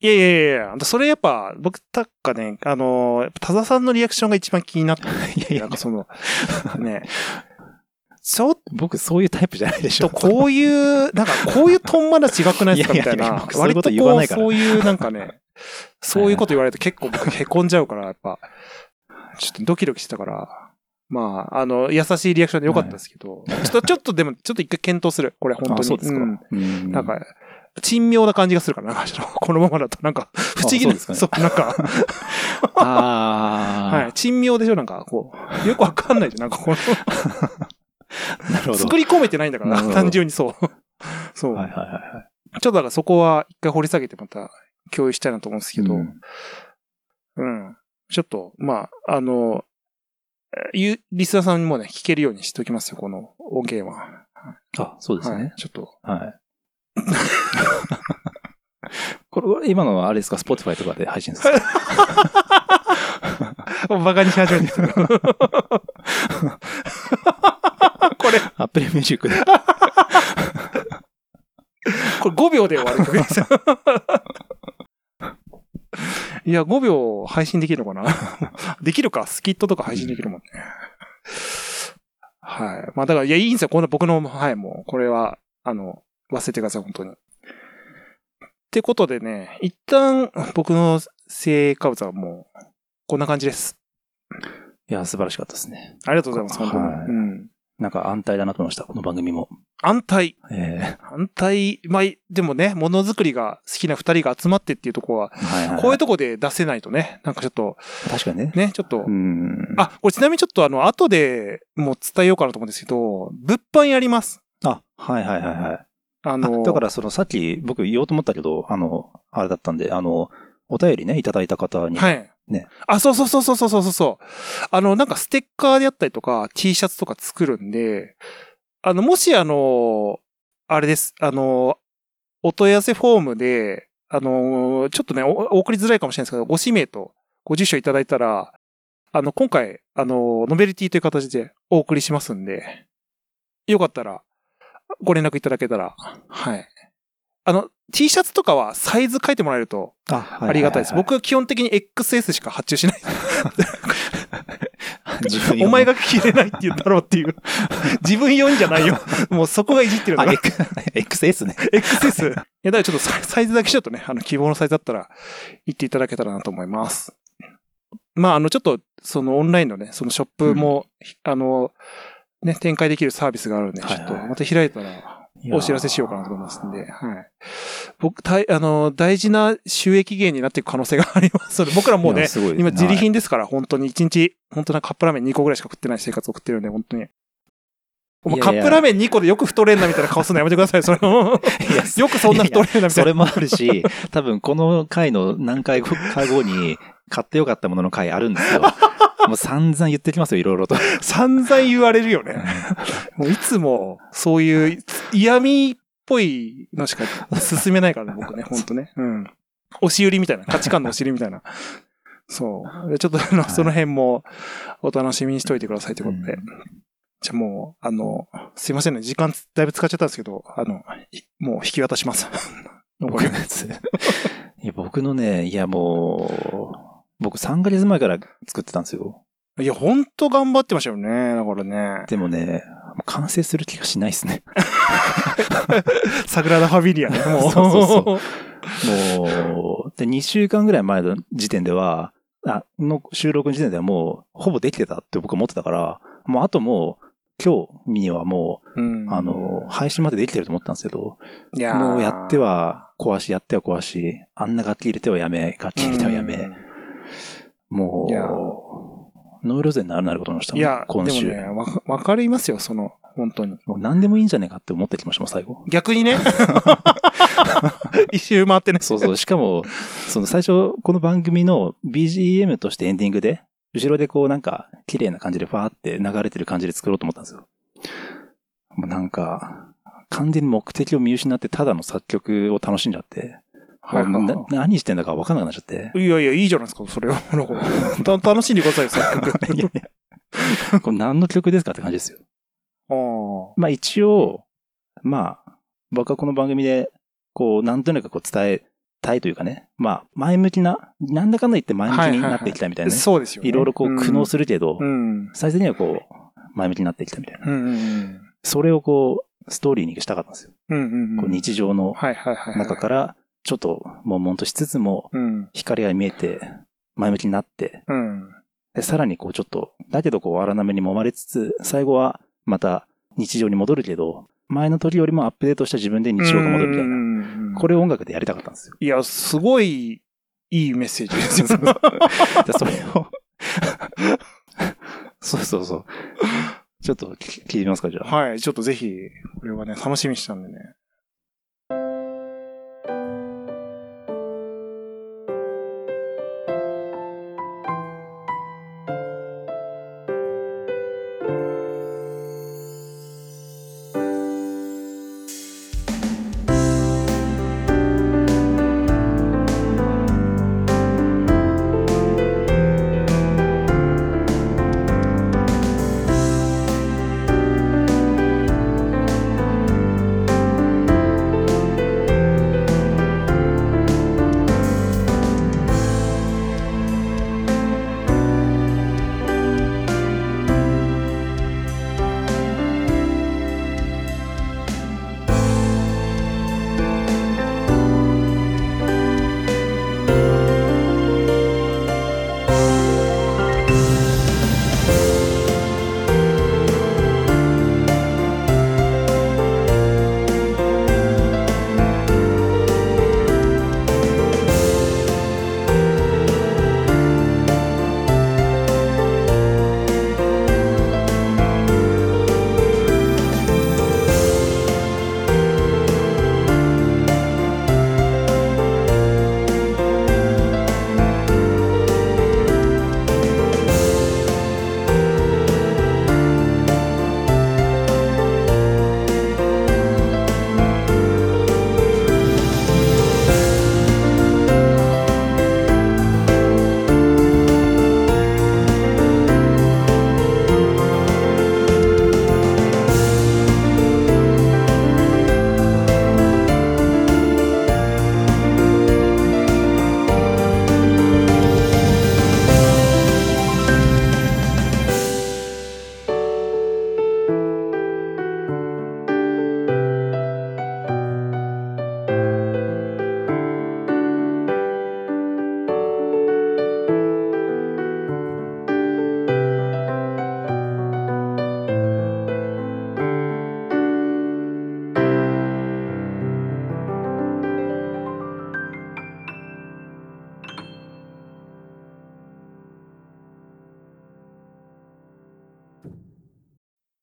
S1: いやいやいやいや、それやっぱ、僕、たっかね、あの、田沢さんのリアクションが一番気になって、
S2: いや
S1: なんかその、ね、ちょっ
S2: 僕そういうタイプじゃないでしょ。
S1: とこういう、なんかこういうトンマナ違くないですか？
S2: いやいやいや
S1: みたいな。割とこう、そういうなんかね、そういうこと言われると結構僕へこんじゃうから、やっぱ。ちょっとドキドキしてたから、まあ、あの、優しいリアクションでよかったですけど、ちょっと、ちょっとでも、ちょっと一回検討する。これ本当に。
S2: あ、そうですか。
S1: ん
S2: うん
S1: なん、か、珍妙な感じがするからな、このままだと、なんか、不思議な、
S2: あそうですかね
S1: そう、なんか、
S2: ああ、
S1: はい、珍妙でしょ、なんか、こう、よくわかんないじゃん、なんかこの、
S2: なるほど。
S1: 作り込めてないんだから、単純にそう。そう。
S2: はいはいはいはい。
S1: ちょっとだからそこは一回掘り下げてまた共有したいなと思うんですけど、
S2: うん
S1: うん。ちょっと、まあ、あの、リスナーさんにもね、聞けるようにしておきますよ、この音源は。
S2: あ、そうですね。
S1: はい。ちょっと。
S2: はい。これは今のはあれですか、Spotify とかで配信ですか？
S1: バカにし始めてる。これ、
S2: Apple Music で。
S1: これ5秒で終わる曲ですよ。いや、5秒配信できるのかな？できるか？スキットとか配信できるもんね。はい。まあだから、いや、いいんですよ。この僕の、はい、もう、これは、あの、忘れてください、本当に。ってことでね、一旦、僕の成果物はもう、こんな感じです。
S2: いや、素晴らしかったですね。
S1: ありがとうございます、本当に。
S2: はい
S1: うん。
S2: なんか安泰だなと思いました、この番組も。
S1: 安泰。
S2: え
S1: 安泰。まあ、でもね、ものづくりが好きな二人が集まってっていうところは、
S2: えはいはいはい
S1: こういうとこで出せないとね、なんかちょっと、
S2: 確かにね。
S1: ね、ちょっと、
S2: うん。
S1: あ、これちなみにちょっとあの、後でもう伝えようかなと思うんですけど、物販やります。
S2: あ、はいはいはいはい。
S1: あの、
S2: あだからそのさっき僕言おうと思ったけど、あの、あれだったんで、あの、お便りね、いただいた方に。
S1: はい。
S2: ね。
S1: あ、そうそうそうそうそうそうそう。あの、なんかステッカーであったりとか、T シャツとか作るんで、あの、もしあの、あれです。あの、お問い合わせフォームで、あの、ちょっとね、お送りづらいかもしれないですけど、ご氏名とご住所いただいたら、あの、今回、あの、ノベルティという形でお送りしますんで、よかったら、ご連絡いただけたら、はい。あの、T シャツとかはサイズ書いてもらえると
S2: あ、は
S1: ありがたいです。僕は基本的に XS しか発注しない。お前が着れないって言うんだろうっていう。自分用にじゃないよ。もうそこがいじってるから。
S2: XS ね。
S1: XS。いや、だからちょっとササイズだけちょっとね、あの、希望のサイズだったら言っていただけたらなと思います。まあ、あの、ちょっと、そのオンラインのね、そのショップも、あの、ね、展開できるサービスがあるんで、ちょっとまた開いたら、お知らせしようかなと思いますんで、はい。僕、たいあの、大事な収益源になっていく可能性がありますので、僕らもうね今自利
S2: はい
S1: 品ですから、本当に1日、本当なカップラーメン2個ぐらいしか食ってない生活を送ってるんで、本当に。お前カップラーメン2個でよく太れんなみたいな顔するのやめてください、それ。
S2: いや
S1: よくそんな太れんなみたいな。
S2: それもあるし、多分この回の何回か後に買ってよかったものの回あるんですよ。もう散々言ってきますよ、いろいろと。
S1: 散々言われるよね。もういつも、そういう嫌味っぽいのしか進めないからね、僕ね、本当ね。うん。押し売りみたいな、価値観の押し売りみたいな。そう。でちょっとあの、
S2: はい
S1: その辺もお楽しみにしといてくださいということで。
S2: うん
S1: じゃあもう、あの、すいませんね、時間だいぶ使っちゃったんですけど、あの、いもう引き渡します。残り
S2: 僕のやつ。いや、僕のね、いやもう、僕3ヶ月前から作ってたんですよ。
S1: いや、ほんと頑張ってましたよね。だからね。
S2: でもね、完成する気がしないですね。
S1: サグラダ・ファビリアね。もう。
S2: そうそうもう、で、2週間ぐらい前の時点では、あの収録の時点ではもう、ほぼできてたって僕は思ってたから、もうあともう、今日にはも
S1: うん
S2: う、あの、配信までできてると思ったんですけど、もうやっては壊し、やっては壊し、あんな楽器入れてはやめ、楽器入れてはやめ、
S1: うん
S2: も
S1: いや
S2: う、ノイローゼになるなることになりましたもん
S1: いや、
S2: 今週。
S1: でもね、わかわかりますよ、その、本当に。
S2: もう何でもいいんじゃねえかって思ってきましたもん、最後。
S1: 逆にね。一周回ってね。
S2: そうそう。しかも、その最初、この番組の BGM としてエンディングで、後ろでこうなんか、綺麗な感じでファーって流れてる感じで作ろうと思ったんですよ。もうなんか、完全に目的を見失って、ただの作曲を楽しんじゃって、
S1: はいはいはい
S2: 何してんだか分かんなくなっちゃって。
S1: いやいや、いいじゃないですか、それは。楽しんでくださいよ、作曲。
S2: いやいやこれ何の曲ですかって感じですよ。
S1: あ
S2: まあ一応、まあ、僕はこの番組で、こう、なんとなくこう伝えたいというかね、まあ、前向きな、なんだかんだ言って前向きになっていきたいみたい
S1: あ。
S2: なね。
S1: そうですよ、ね。
S2: いろいろこう苦悩するけど、
S1: うん。
S2: 最終的にはこう、前向きになっていきたいみたいな。
S1: うん。うんうん
S2: それをこう、ストーリーにしたかったんですよ。
S1: うん。うんうんうん。
S2: こう日常の
S1: はいはいはい。
S2: 中から、ちょっと悶々としつつも、
S1: うん。
S2: 光が見えて、前向きになって、
S1: うん。
S2: で、さらにこうちょっと、だけどこう荒波に揉まれつつ、最後はまた日常に戻るけど、前の時よりもアップデートした自分で日常が戻るみたいな。
S1: な
S2: これを音楽でやりたかったんですよ。
S1: いや、すごいいいメッセージ ですよ。
S2: でそれを そうそうそう。ちょっと聞聞いてみますか、じゃあ。
S1: はい、ちょっとぜひ、これはね、楽しみにしたんでね。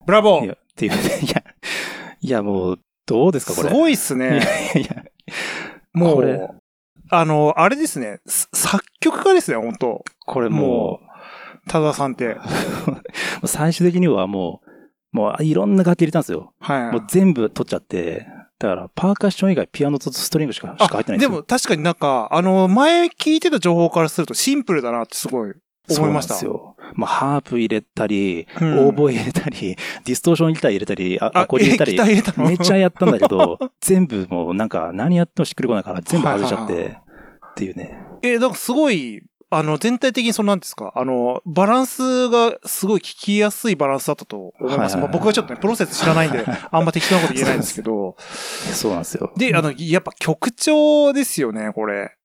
S1: ブラボー
S2: いや、っていう、いや、いやもう、どうですか、これ。
S1: すごいっす
S2: い
S1: ね。
S2: やいや、
S1: もう、あの、あれですね、す作曲家ですね、本当
S2: これも
S1: もう、田沢さんって。
S2: う、最終的にはもう、もういろんな楽器入れたんですよ。
S1: はい。
S2: もう全部取っちゃって、だからパーカッション以外ピアノとストリングしかしか入ってないんでよ。
S1: ですも確かになんか、あの、前聞いてた情報からするとシンプルだなってすごい思いました。
S2: そうなんですよ。まあ、ハープ入れたり、
S1: うん
S2: オーボエ入れたり、ディストーションギター入れたり、あ
S1: あ
S2: アコギ入れたりめっちゃやったんだけど、全部もうなんか何やってもしっくりこないから全部外しちゃって、っていうね。
S1: え、なんかすごい、あの、全体的にそのなんですか、あの、バランスがすごい聞きやすいバランスだったと思います。まあ僕はちょっとね、プロセス知らないんで、あんま適当なこと言えないんですけど。
S2: そうなんですよ。
S1: で、あの、やっぱ曲調ですよね、これ。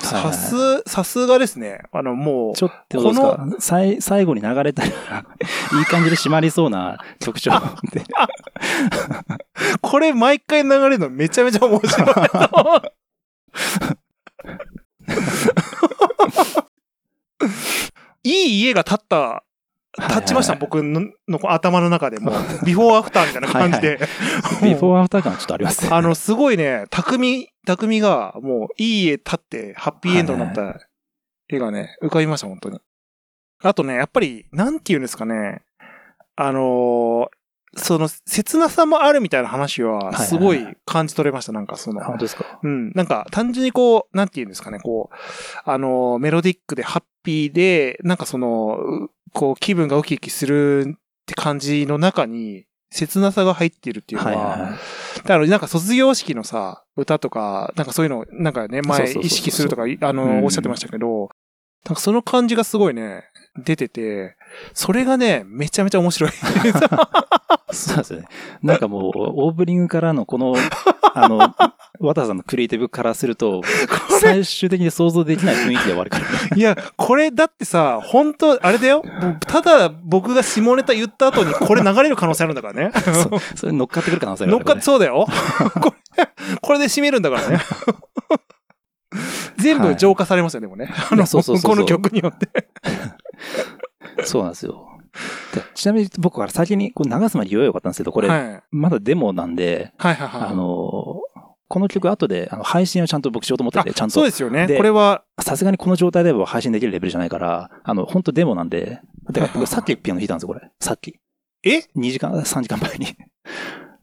S1: さす、さすがですね。あの、もう、
S2: ちょっとどうですか？最最後に流れたら、いい感じで締まりそうな曲調で。
S1: これ毎回流れるのめちゃめちゃ面白い。いい家が建った、立ちました、
S2: はい
S1: 僕のの頭の中でも。ビフォーアフターみたいな感じで。
S2: ビフォーアフター感ちょっとありますね。
S1: あの、すごいね、匠、匠が、もう、いい家建って、ハッピーエンドになった絵がね、浮かびました、本当に。あとね、やっぱり、なんて言うんですかね、あのーその、切なさもあるみたいな話は、
S2: はい
S1: すごい感じ取れました、なんかその、
S2: 本当ですか？
S1: うん、なんか、単純にこう、なんて言うんですかね、こう、あのーメロディックでハッピーで、なんかその、うこう、気分がウキウキするって感じの中に、切なさが入っているっていうのは、
S2: はいはいはい。
S1: だからなんか卒業式のさ、歌とか、なんかそういうの、なんかね、前意識するとか、あ
S2: うん
S1: の、おっしゃってましたけど、なんかその感じがすごいね、出てて、それがね、めちゃめちゃ面白い。
S2: そうですよね。なんかもう、オープニングからのこの、あの、渡さんのクリエイティブからすると、最終的に想像できない雰囲気で終わるからね。
S1: いや、これだってさ、本当あれだよ。ただ僕が下ネタ言った後にこれ流れる可能性あるんだからね。
S2: そうそれ乗っかってくる可能性があ
S1: 乗っかって。そうだよ。これ、これで締めるんだからね。全部浄化されますよ、でもね。あの、
S2: そうそうそうそう
S1: この曲によって。
S2: そうなんですよ。でちなみに僕から先にこう流すまで言えばよかったんですけど、これ、
S1: はい。
S2: まだデモなんで、
S1: はいはいはい。
S2: あの、この曲後であの配信をちゃんと僕しようと思ってて、
S1: あ
S2: ちゃんと
S1: そうで。すよね。
S2: で
S1: これは、
S2: さすがにこの状態では配信できるレベルじゃないから、あの、本当デモなんで、だから僕さっきピアノ弾いたんですよ、これ。さっき。
S1: え
S2: ？2時間、3時間前に。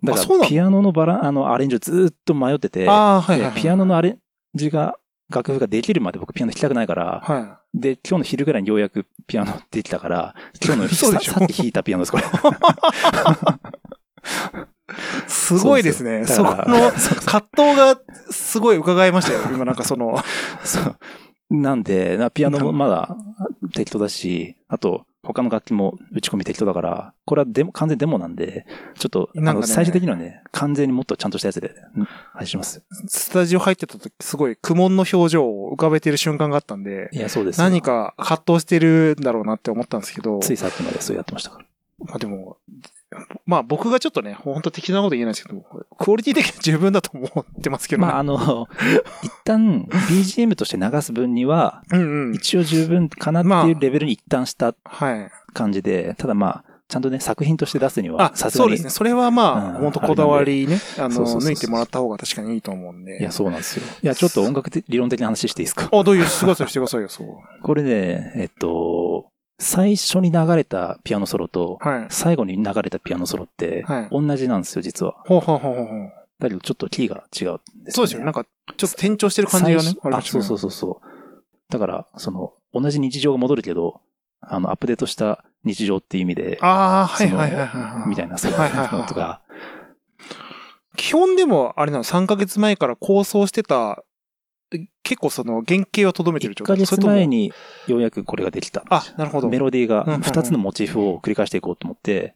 S2: だから、ピアノのバラ、あの、アレンジをずーっと迷ってて、
S1: ああ、はいはいはい。
S2: でピアノのアレンジが、楽譜ができるまで僕ピアノ弾きたくないから、
S1: は
S2: で、今日の昼ぐらいにようやくピアノ できたから、今日の ささっき弾いたピアノです、これ。
S1: い。すごいですね。そこの葛藤がすごい伺えましたよ。今なんかその、
S2: そう。なんで、なピアノもまだ適当だし、あと、他の楽器も打ち込み適当だから、これはデモ、完全デモなんで、ちょっと、
S1: ね
S2: 最終的にはね、完全にもっとちゃんとしたやつで、うん配信します。
S1: スタジオ入ってた時、すごい苦悶の表情を浮かべてる瞬間があったんで、
S2: いや、そうですよ。
S1: 何か葛藤してるんだろうなって思ったんですけど、
S2: ついさっきまでそうやってましたから。
S1: まあでも、まあ僕がちょっとね、本当適当なこと言えないですけど、クオリティ的には十分だと思ってますけどね。
S2: まあ、あの、一旦 BGM として流す分には。一応十分かなって
S1: まあ
S2: いうレベルに一旦した
S1: はい。
S2: 感じで、ただまあ、ちゃんとね、作品として出すには
S1: あ、、
S2: さすがに。
S1: そうですね。それはまあ、
S2: うん
S1: 本当こだわりね、あの、
S2: そうそうそうそう
S1: 抜いてもらった方が確かにいいと思うんで。
S2: いや、そうなんですよ。いや、ちょっと音楽的理論的な話していいですか？
S1: あ、どういう、してください、してくださいよ、そう。
S2: これね、えっと、最初に流れたピアノソロと、
S1: はい。
S2: 最後に流れたピアノソロって
S1: はい、
S2: 同じなんですよ、実は。
S1: ほうほうほうほう。
S2: だけど、ちょっとキーが違うんです、
S1: そうですよ。なんか、ちょっと転調してる感じがね。
S2: あ、そうそうそうそう。だから、その、同じ日常が戻るけど、あの、アップデートした日常っていう意味で、
S1: ああ、はいはいはいはいはい。
S2: みたいな、そういうのとか、
S1: 基本でも、あれなの、3ヶ月前から構想してた、結構その原型を留めてる
S2: 1ヶ月
S1: 状態それとも
S2: 前にようやくこれができた。
S1: あ、なるほど。
S2: メロディーが
S1: うんうんうん
S2: 2つのモチーフを繰り返していこうと思って、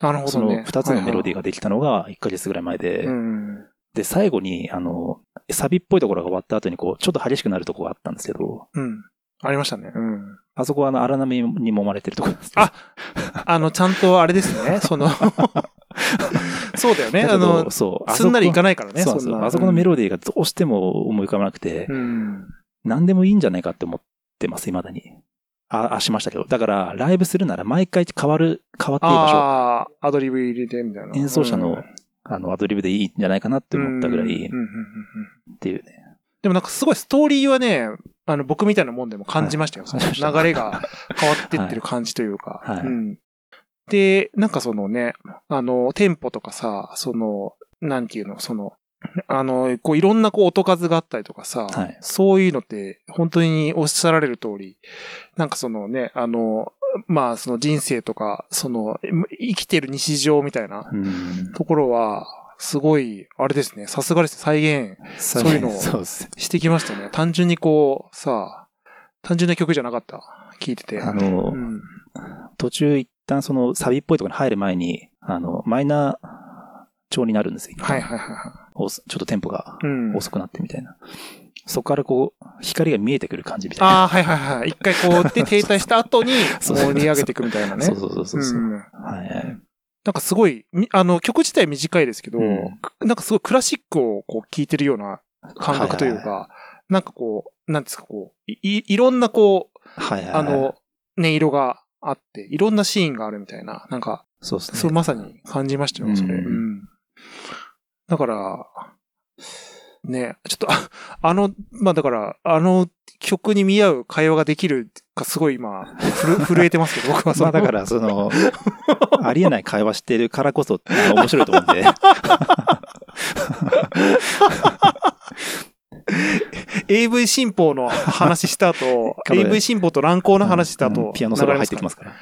S1: なるほ
S2: その
S1: どね。
S2: 2つのメロディー
S1: が。
S2: ができたのが1ヶ月ぐらい前で、
S1: うん。
S2: で、最後に、あの、サビっぽいところが終わった後に、こう、ちょっと激しくなるところがあったんですけど、
S1: うん。ありましたね。うん。
S2: あそこはあの、荒波に揉まれてるところです
S1: ああの、ちゃんとあれですね。その、そうだよね。あの
S2: ど、、そう、
S1: すんなりいか
S2: ない
S1: からね。
S2: そうなんですよ。
S1: んな
S2: あそこのメロディーがどうしても思い浮かばなくて、
S1: うん。
S2: 何でもいいんじゃないかって思ってます、未だに。あ、あ、しましたけど。だから、ライブするなら毎回変わる、変わっていい場所、
S1: ああ、アドリブ入れてみたいな。
S2: 演奏者の、あの、アドリブでいいんじゃないかなって思ったぐらい
S1: うんうんうんうん
S2: っていうね。
S1: でもなんかすごいストーリーはね、あの、僕みたいなもんでも感じましたよ。
S2: はい
S1: その流れが変わってってる感じというか。
S2: はい
S1: うん。で、なんかそのね、あの、テンポとかさ、その、なんていうの、その、あの、こういろんなこう音数があったりとかさ、
S2: はい
S1: そういうのって本当におっしゃられる通り、なんかそのね、あの、まあその人生とか、その生きてる日常みたいな
S2: うん。
S1: ところは、すごい、あれですね、さすがですね、再現
S2: そう
S1: いうのを。してきましたね。単純にこう、さ、単純な曲じゃなかった。聞いてて。
S2: あの
S1: う、ん。
S2: 途中一旦そのサビっぽいところに入る前に、あの、マイナー調になるんですよ。
S1: はいはいはい
S2: ちょっとテンポが。遅くなってみたいな。そこからこう、光が見えてくる感じみたいな。
S1: ああ、はいはいはい。一回こう、で、停滞した後に盛り上げていくみたいなね。
S2: そうそうそうそうそう。
S1: ん
S2: はいはい。
S1: なんかすごい、みあの、曲自体短いですけど、
S2: うん
S1: なんかすごいクラシックをこう聴いてるような感覚というか、なんかこう、なんですかこう、い、いいろんなこう、
S2: はいはい。
S1: あ、の、音色があって、いろんなシーンがあるみたいな、なんか、
S2: そうですね。
S1: そうまさに感じましたよ、それ。
S2: うん
S1: うん。だから、ね、ちょっと、ああの、まあだから、あの曲に見合う会話ができるか、すごい今、震えてますけど、僕はその。
S2: まあだから、その、ありえない会話してるからこそ、面白いと思うんで。
S1: AV 新法の話した後、
S2: 彼
S1: AV 新法と乱行の話した後、
S2: うんピアノソロ入ってき
S1: す
S2: ますか？ら。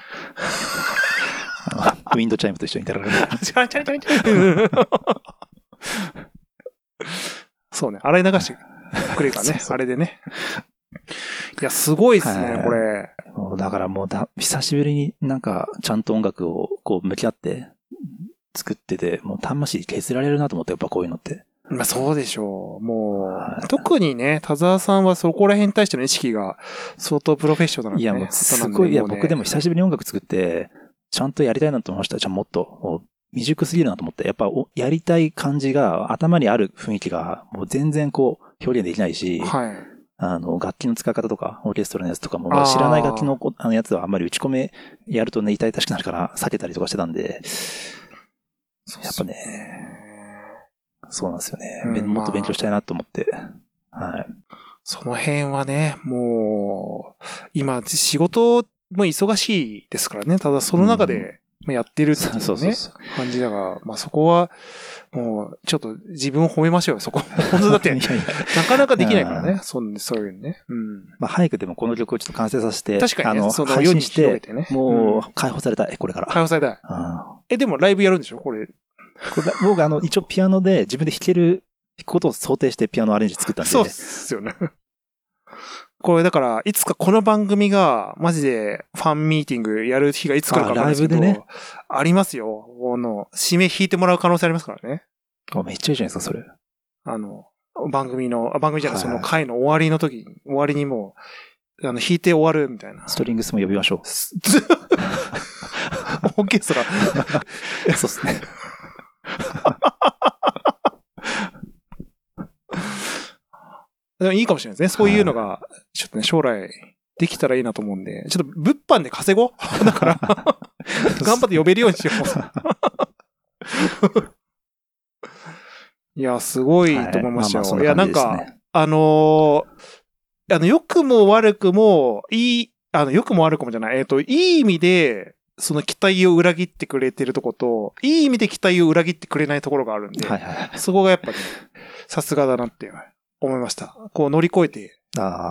S2: ウィンドチャイムと一緒にダラララ
S1: から。チャラチャラチャラチャラそうね、洗い流してくれるからね、
S2: そうそう
S1: あれでね。いや、すごいっすね、
S2: はい
S1: これ。
S2: だからもうだ、久しぶりになんか、ちゃんと音楽をこう向き合って、作ってて、もう魂削られるなと思って、やっぱこういうのって。
S1: まあそうでしょう。も
S2: はい
S1: う、特にね、田沢さんはそこら辺に対しての意識が相当プロフェッショナルな、ね、
S2: いや、もうすごい、いや、僕でも久しぶりに音楽作って、ちゃんとやりたいなと思いました。じゃあもっと、もう未熟すぎるなと思って、やっぱおやりたい感じが、頭にある雰囲気が、もう全然こう、表現できないし、
S1: はい。
S2: あの、楽器の使い方とか、オーケストラのやつとかも知らない楽器のこあのやつはあんまり打ち込めやるとね、痛々しくなるから避けたりとかしてたんで、やっぱね、そうなんですよね。
S1: うん
S2: べもっと勉強したいなと思って。はい。
S1: その辺はね、もう、今、仕事も忙しいですからね。ただその中でまあやってるっていうね、
S2: そうそうそう。
S1: 感じだが、まあそこは、もう、ちょっと自分を褒めましょうよ、そこ。本当だって、
S2: い
S1: なかなかできないから
S2: う
S1: ね、そんそういうのね。うん。
S2: まあ、早くでもこの曲をちょっと完成させて、
S1: 確かにね、
S2: あの、
S1: その
S2: 配
S1: 世に
S2: 信して、
S1: ね。
S2: も
S1: ん
S2: う解放されたい、これから。
S1: 解放されたい。
S2: うん
S1: え、でもライブやるんでしょ？これ。
S2: これ僕あの、一応ピアノで自分で弾ける、弾くことを想定してピアノアレンジ作ったんで、
S1: そうっすよね。これだから、いつかこの番組が、マジでファンミーティングやる日がいつ来るかわかんないですけど、
S2: あライブでね
S1: ありますよ。この、締め弾いてもらう可能性ありますからね。
S2: あめっちゃいいじゃないですか、それ。
S1: あの、番組の、あ番組じゃない、
S2: はい
S1: その回の終わりの時に、終わりにもう、あの、弾いて終わるみたいな。
S2: ストリングスも呼びましょ
S1: すオーケストラ。
S2: う。そうっすね。
S1: でもいいかもしれないですね。そういうのが、ちょっとね、将来、できたらいいなと思うんで、ちょっと物販で稼ごう？だから、頑張って呼べるようにしよう。いや、すごいと思いましたよ。
S2: はい
S1: いや、なんか、あのーあの、良くも悪くも、いい、あの、良くも悪くもじゃない、えっ、と、いい意味で、その期待を裏切ってくれてるとこと、いい意味で期待を裏切ってくれないところがあるんで、
S2: はいはい。
S1: そこがやっぱね、さすがだなって思いました。こう乗り越えて。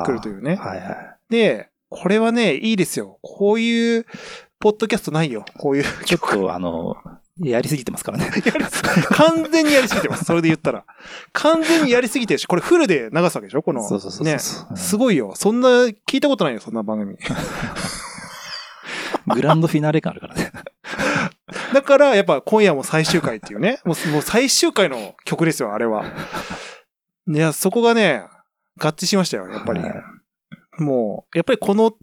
S1: くるというね。
S2: はいはい。
S1: で、これはね、いいですよ。こういう、ポッドキャストないよ。こういう
S2: ちょっと、あの、やりすぎてますからね。
S1: 完全にやりすぎてます。それで言ったら。完全にやりすぎてるし、これフルで流すわけでしょ？この。
S2: そうそうそう。
S1: ね。
S2: うん
S1: すごいよ。そんな、聞いたことないよ、そんな番組。
S2: グランドフィナーレ感あるからね。
S1: だから、やっぱ今夜も最終回っていうね。もう最終回の曲ですよ、あれは。いや、そこがね、合致しましたよ、やっぱり。
S2: はい
S1: もう、やっぱりこの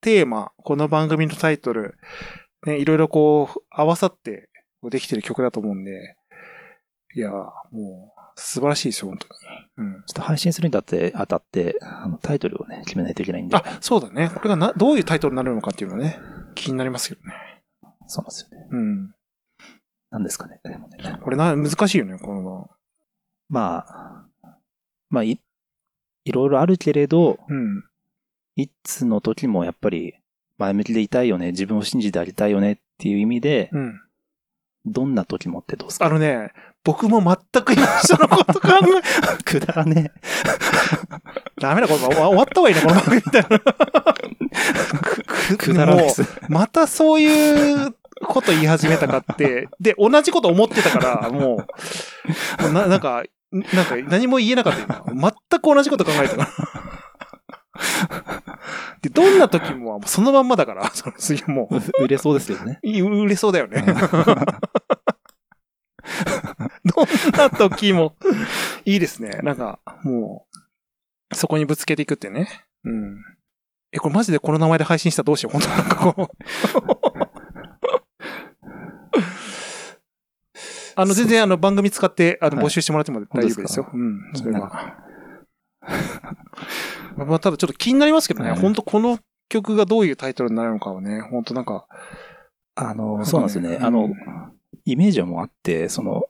S1: テーマ、この番組のタイトル、ね、いろいろこう、合わさってできてる曲だと思うんで、いや、もう、素晴らしいですよ、本当に。うん。
S2: ちょっと配信するにあたって、当たって、あの、タイトルをね、決めないといけないんで。
S1: あ、そうだね。これがな、どういうタイトルになるのかっていうのね、気になりますけどね。
S2: そうなんですよね。
S1: うん。
S2: 何ですかね。でもね
S1: これな、難しいよね、この、
S2: まあ、まあ、い、いろいろあるけれど、
S1: うん。
S2: いつの時もやっぱり前向きでいたいよね、自分を信じてありたいよねっていう意味で、
S1: うん。
S2: どんな時もってどうですか？
S1: あのね、僕も全く今人のこと考え、
S2: くだらね
S1: ダメだ、これ終わった方がいいね、この番組みたいな。
S2: え。くだらないです。
S1: もうまたそういうこと言い始めたかって、で、同じこと思ってたから、もう、もうななんか、なんか何も言えなかった今。全く同じこと考えたから。で、どんな時もそのまんまだから、その次も
S2: 売れそうですよね。
S1: 売れそうだよね。どんな時も、いいですね。なんか、もう、そこにぶつけていくってね。うん。え、これマジでこの名前で配信したらどうしよう。本当なんかこう。あの、全然あの、番組使って、あの、
S2: はい
S1: 募集してもらっても大丈夫ですよ。うん。それは。まあ、ただちょっと気になりますけどね。
S2: はい
S1: 本当この曲がどういうタイトルになるのかはね、本当なんか、
S2: あの、そうなんですよね。
S1: うん
S2: あの、イメージはもうあって、その、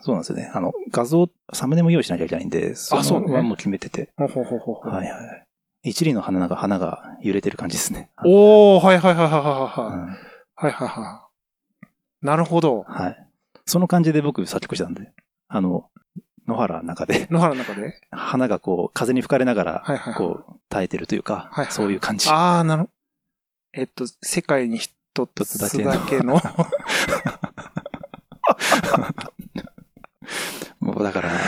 S2: そうなんですよね。あの、画像、サムネも用意しなきゃいけないんで、そ
S1: そうね
S2: のはもう決めてて。
S1: ほうほうほうほうほう。
S2: はいはい。一輪の花が、花が揺れてる感じですね。
S1: おー、はいはいはいはいはいはい。
S2: うん
S1: はいはいはい。なるほど。
S2: はい。その感じで僕作曲したんで、あの、野原の中で、
S1: 野原の中で？
S2: 花がこう、風に吹かれながら、
S1: はいはいはい。
S2: こう、耐えてるというか、
S1: はいはい
S2: そういう感じ。
S1: あー、なるえっと、世界に一つだけの。
S2: もうだから、やっ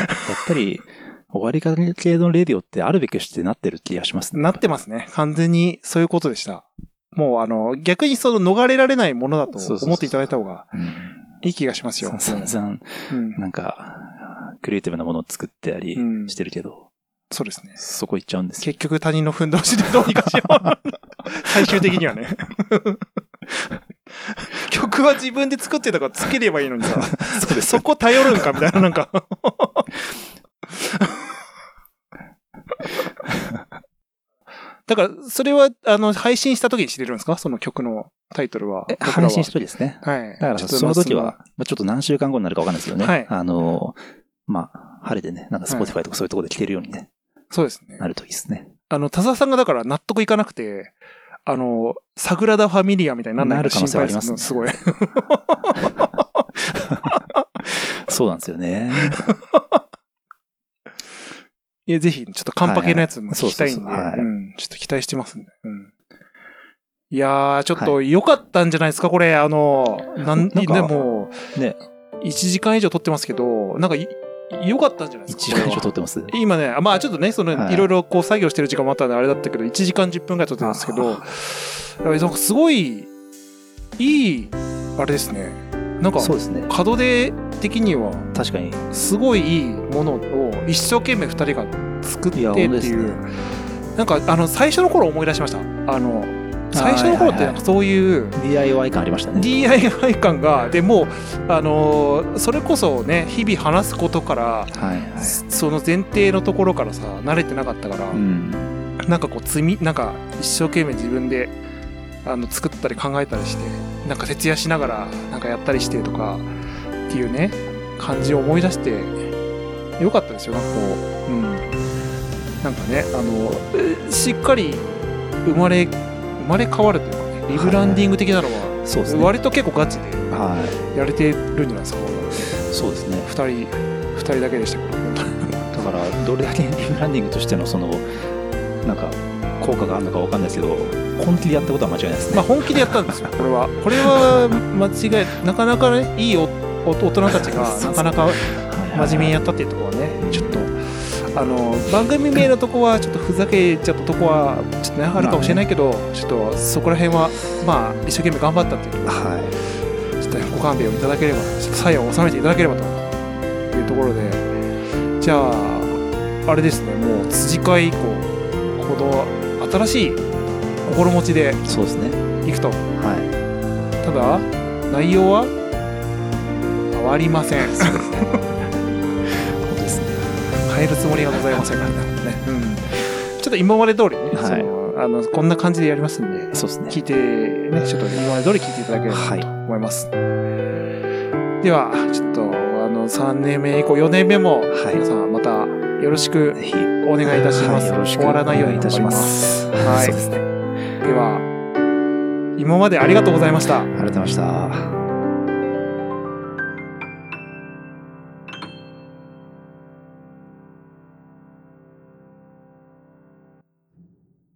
S2: ぱり、終わりかけのレディオってあるべきしてなってる気がしますね。
S1: なってますね。完全にそういうことでした。もうあの、逆にその逃れられないものだと
S2: そうそうそう
S1: 思っていただいた方が
S2: うん
S1: いい気がしますよ。
S2: 散々、
S1: うん。
S2: なんか、クリエイティブなものを作ってあり
S1: うん
S2: してるけど、
S1: そうですね。
S2: そこ行っちゃうんですよ。
S1: 結局他人のふんどしでどうにかしよう。最終的にはね。曲は自分で作ってたからつければいいのにさ、
S2: そ
S1: そこ頼るんかみたいな、なんか。だから、それは、あの、配信した時に知れるんですか？その曲のタイトルは。
S2: 配信した時ですね。
S1: はい。
S2: だからその時はちょっと何週間後になるかわかんないですけどね。
S1: はい
S2: あの、まあ、晴れてね、なんか
S1: はい
S2: Spotify とかそういうところで聴けるようにね、
S1: そうですね。
S2: なるといいですね。
S1: あの、田沢さんがだから納得いかなくて、あの、サグラダ・ファミリアみたいになんないか
S2: なる可能性はありますね
S1: すごい。
S2: そうなんですよね。
S1: いや、ぜひ、ちょっとカンパ系のやつも聞きたいんで、ちょっと期待してますんで。うん。いやー、ちょっと良かったんじゃないですか、これ。あの、なん、でも、
S2: ね、
S1: 1時間以上撮ってますけど、なんかい、良かったんじゃないです
S2: 1
S1: か。
S2: 時間以上
S1: こ
S2: 撮ってます？
S1: 今ね、あまあちょっとね、その、
S2: はい
S1: いろいろこう作業してる時間もあったんであれだったけど、1時間10分ぐらい撮ってたんですけど、すごい、いい、あれですね。なんか、
S2: そうですね。
S1: 門出的には、
S2: 確かに。
S1: すごいいいものを一生懸命二人が作ってって
S2: い
S1: う、
S2: ね
S1: なんかあの最初の頃思い出しましたあの最初の頃ってなんかそういう
S2: DIY 感ありましたね。
S1: DIY 感がでもうあのーそれこそね日々話すことから
S2: はいはい。
S1: その前提のところからさ慣れてなかったから、
S2: うん。
S1: なんかこう積みなんか一生懸命自分であの作ったり考えたりしてなんか徹夜しながらなんかやったりしてとかっていうね感じを思い出してよかったですよなんかこううんなんかねあのえしっかり生まれ生まれ変わるというかねリブランディング的なのは
S2: そうですね。
S1: 割と結構ガチで
S2: は
S1: やれてるんじゃないですか
S2: い。そうですね。
S1: 2人二人だけでしたけど
S2: だから、どれだけリブランディングとしてのその、なんか、効果があるのかわかんないですけど、本気でやったことは間違いないですね。
S1: まあ本気でやったんですよ、こ れは。これは間違い、なかなかね、いいおお大人たちがなかなか真面目にやったっていうところはね、ちょっと、あの、番組名のとこはちょっとふざけちゃったとこは、ちょっとね、あるかもしれないけど、ちょっとそこら辺は、まあ、一生懸命頑張ったっていうところ
S2: は
S1: ちょっとねご勘弁をいただければ、ちょっと作用を収めていただければというところで、じゃあ、あれですね、もう辻会以降、この新しい心持ちで
S2: い。そうですね。
S1: いくと。
S2: は
S1: ただ内容は変わりません
S2: い。そうですね。ですね。
S1: 変えるつもりがございませんからね、うん、ちょっと今まで通りね、
S2: はい
S1: あのこんな感じでやりますんで
S2: そうですね。
S1: 聞いてねちょっと今まで通り聞いていただければ
S2: はい
S1: と思います、ではちょっとあの3年目以降4年目も
S2: はい
S1: 皆さんまたよろしくお願いいたします、
S2: はい
S1: 終わらないように
S2: いいたしま
S1: す
S2: す。
S1: はい
S2: ですね。
S1: では今までありがとうございました
S2: ありがとうございました。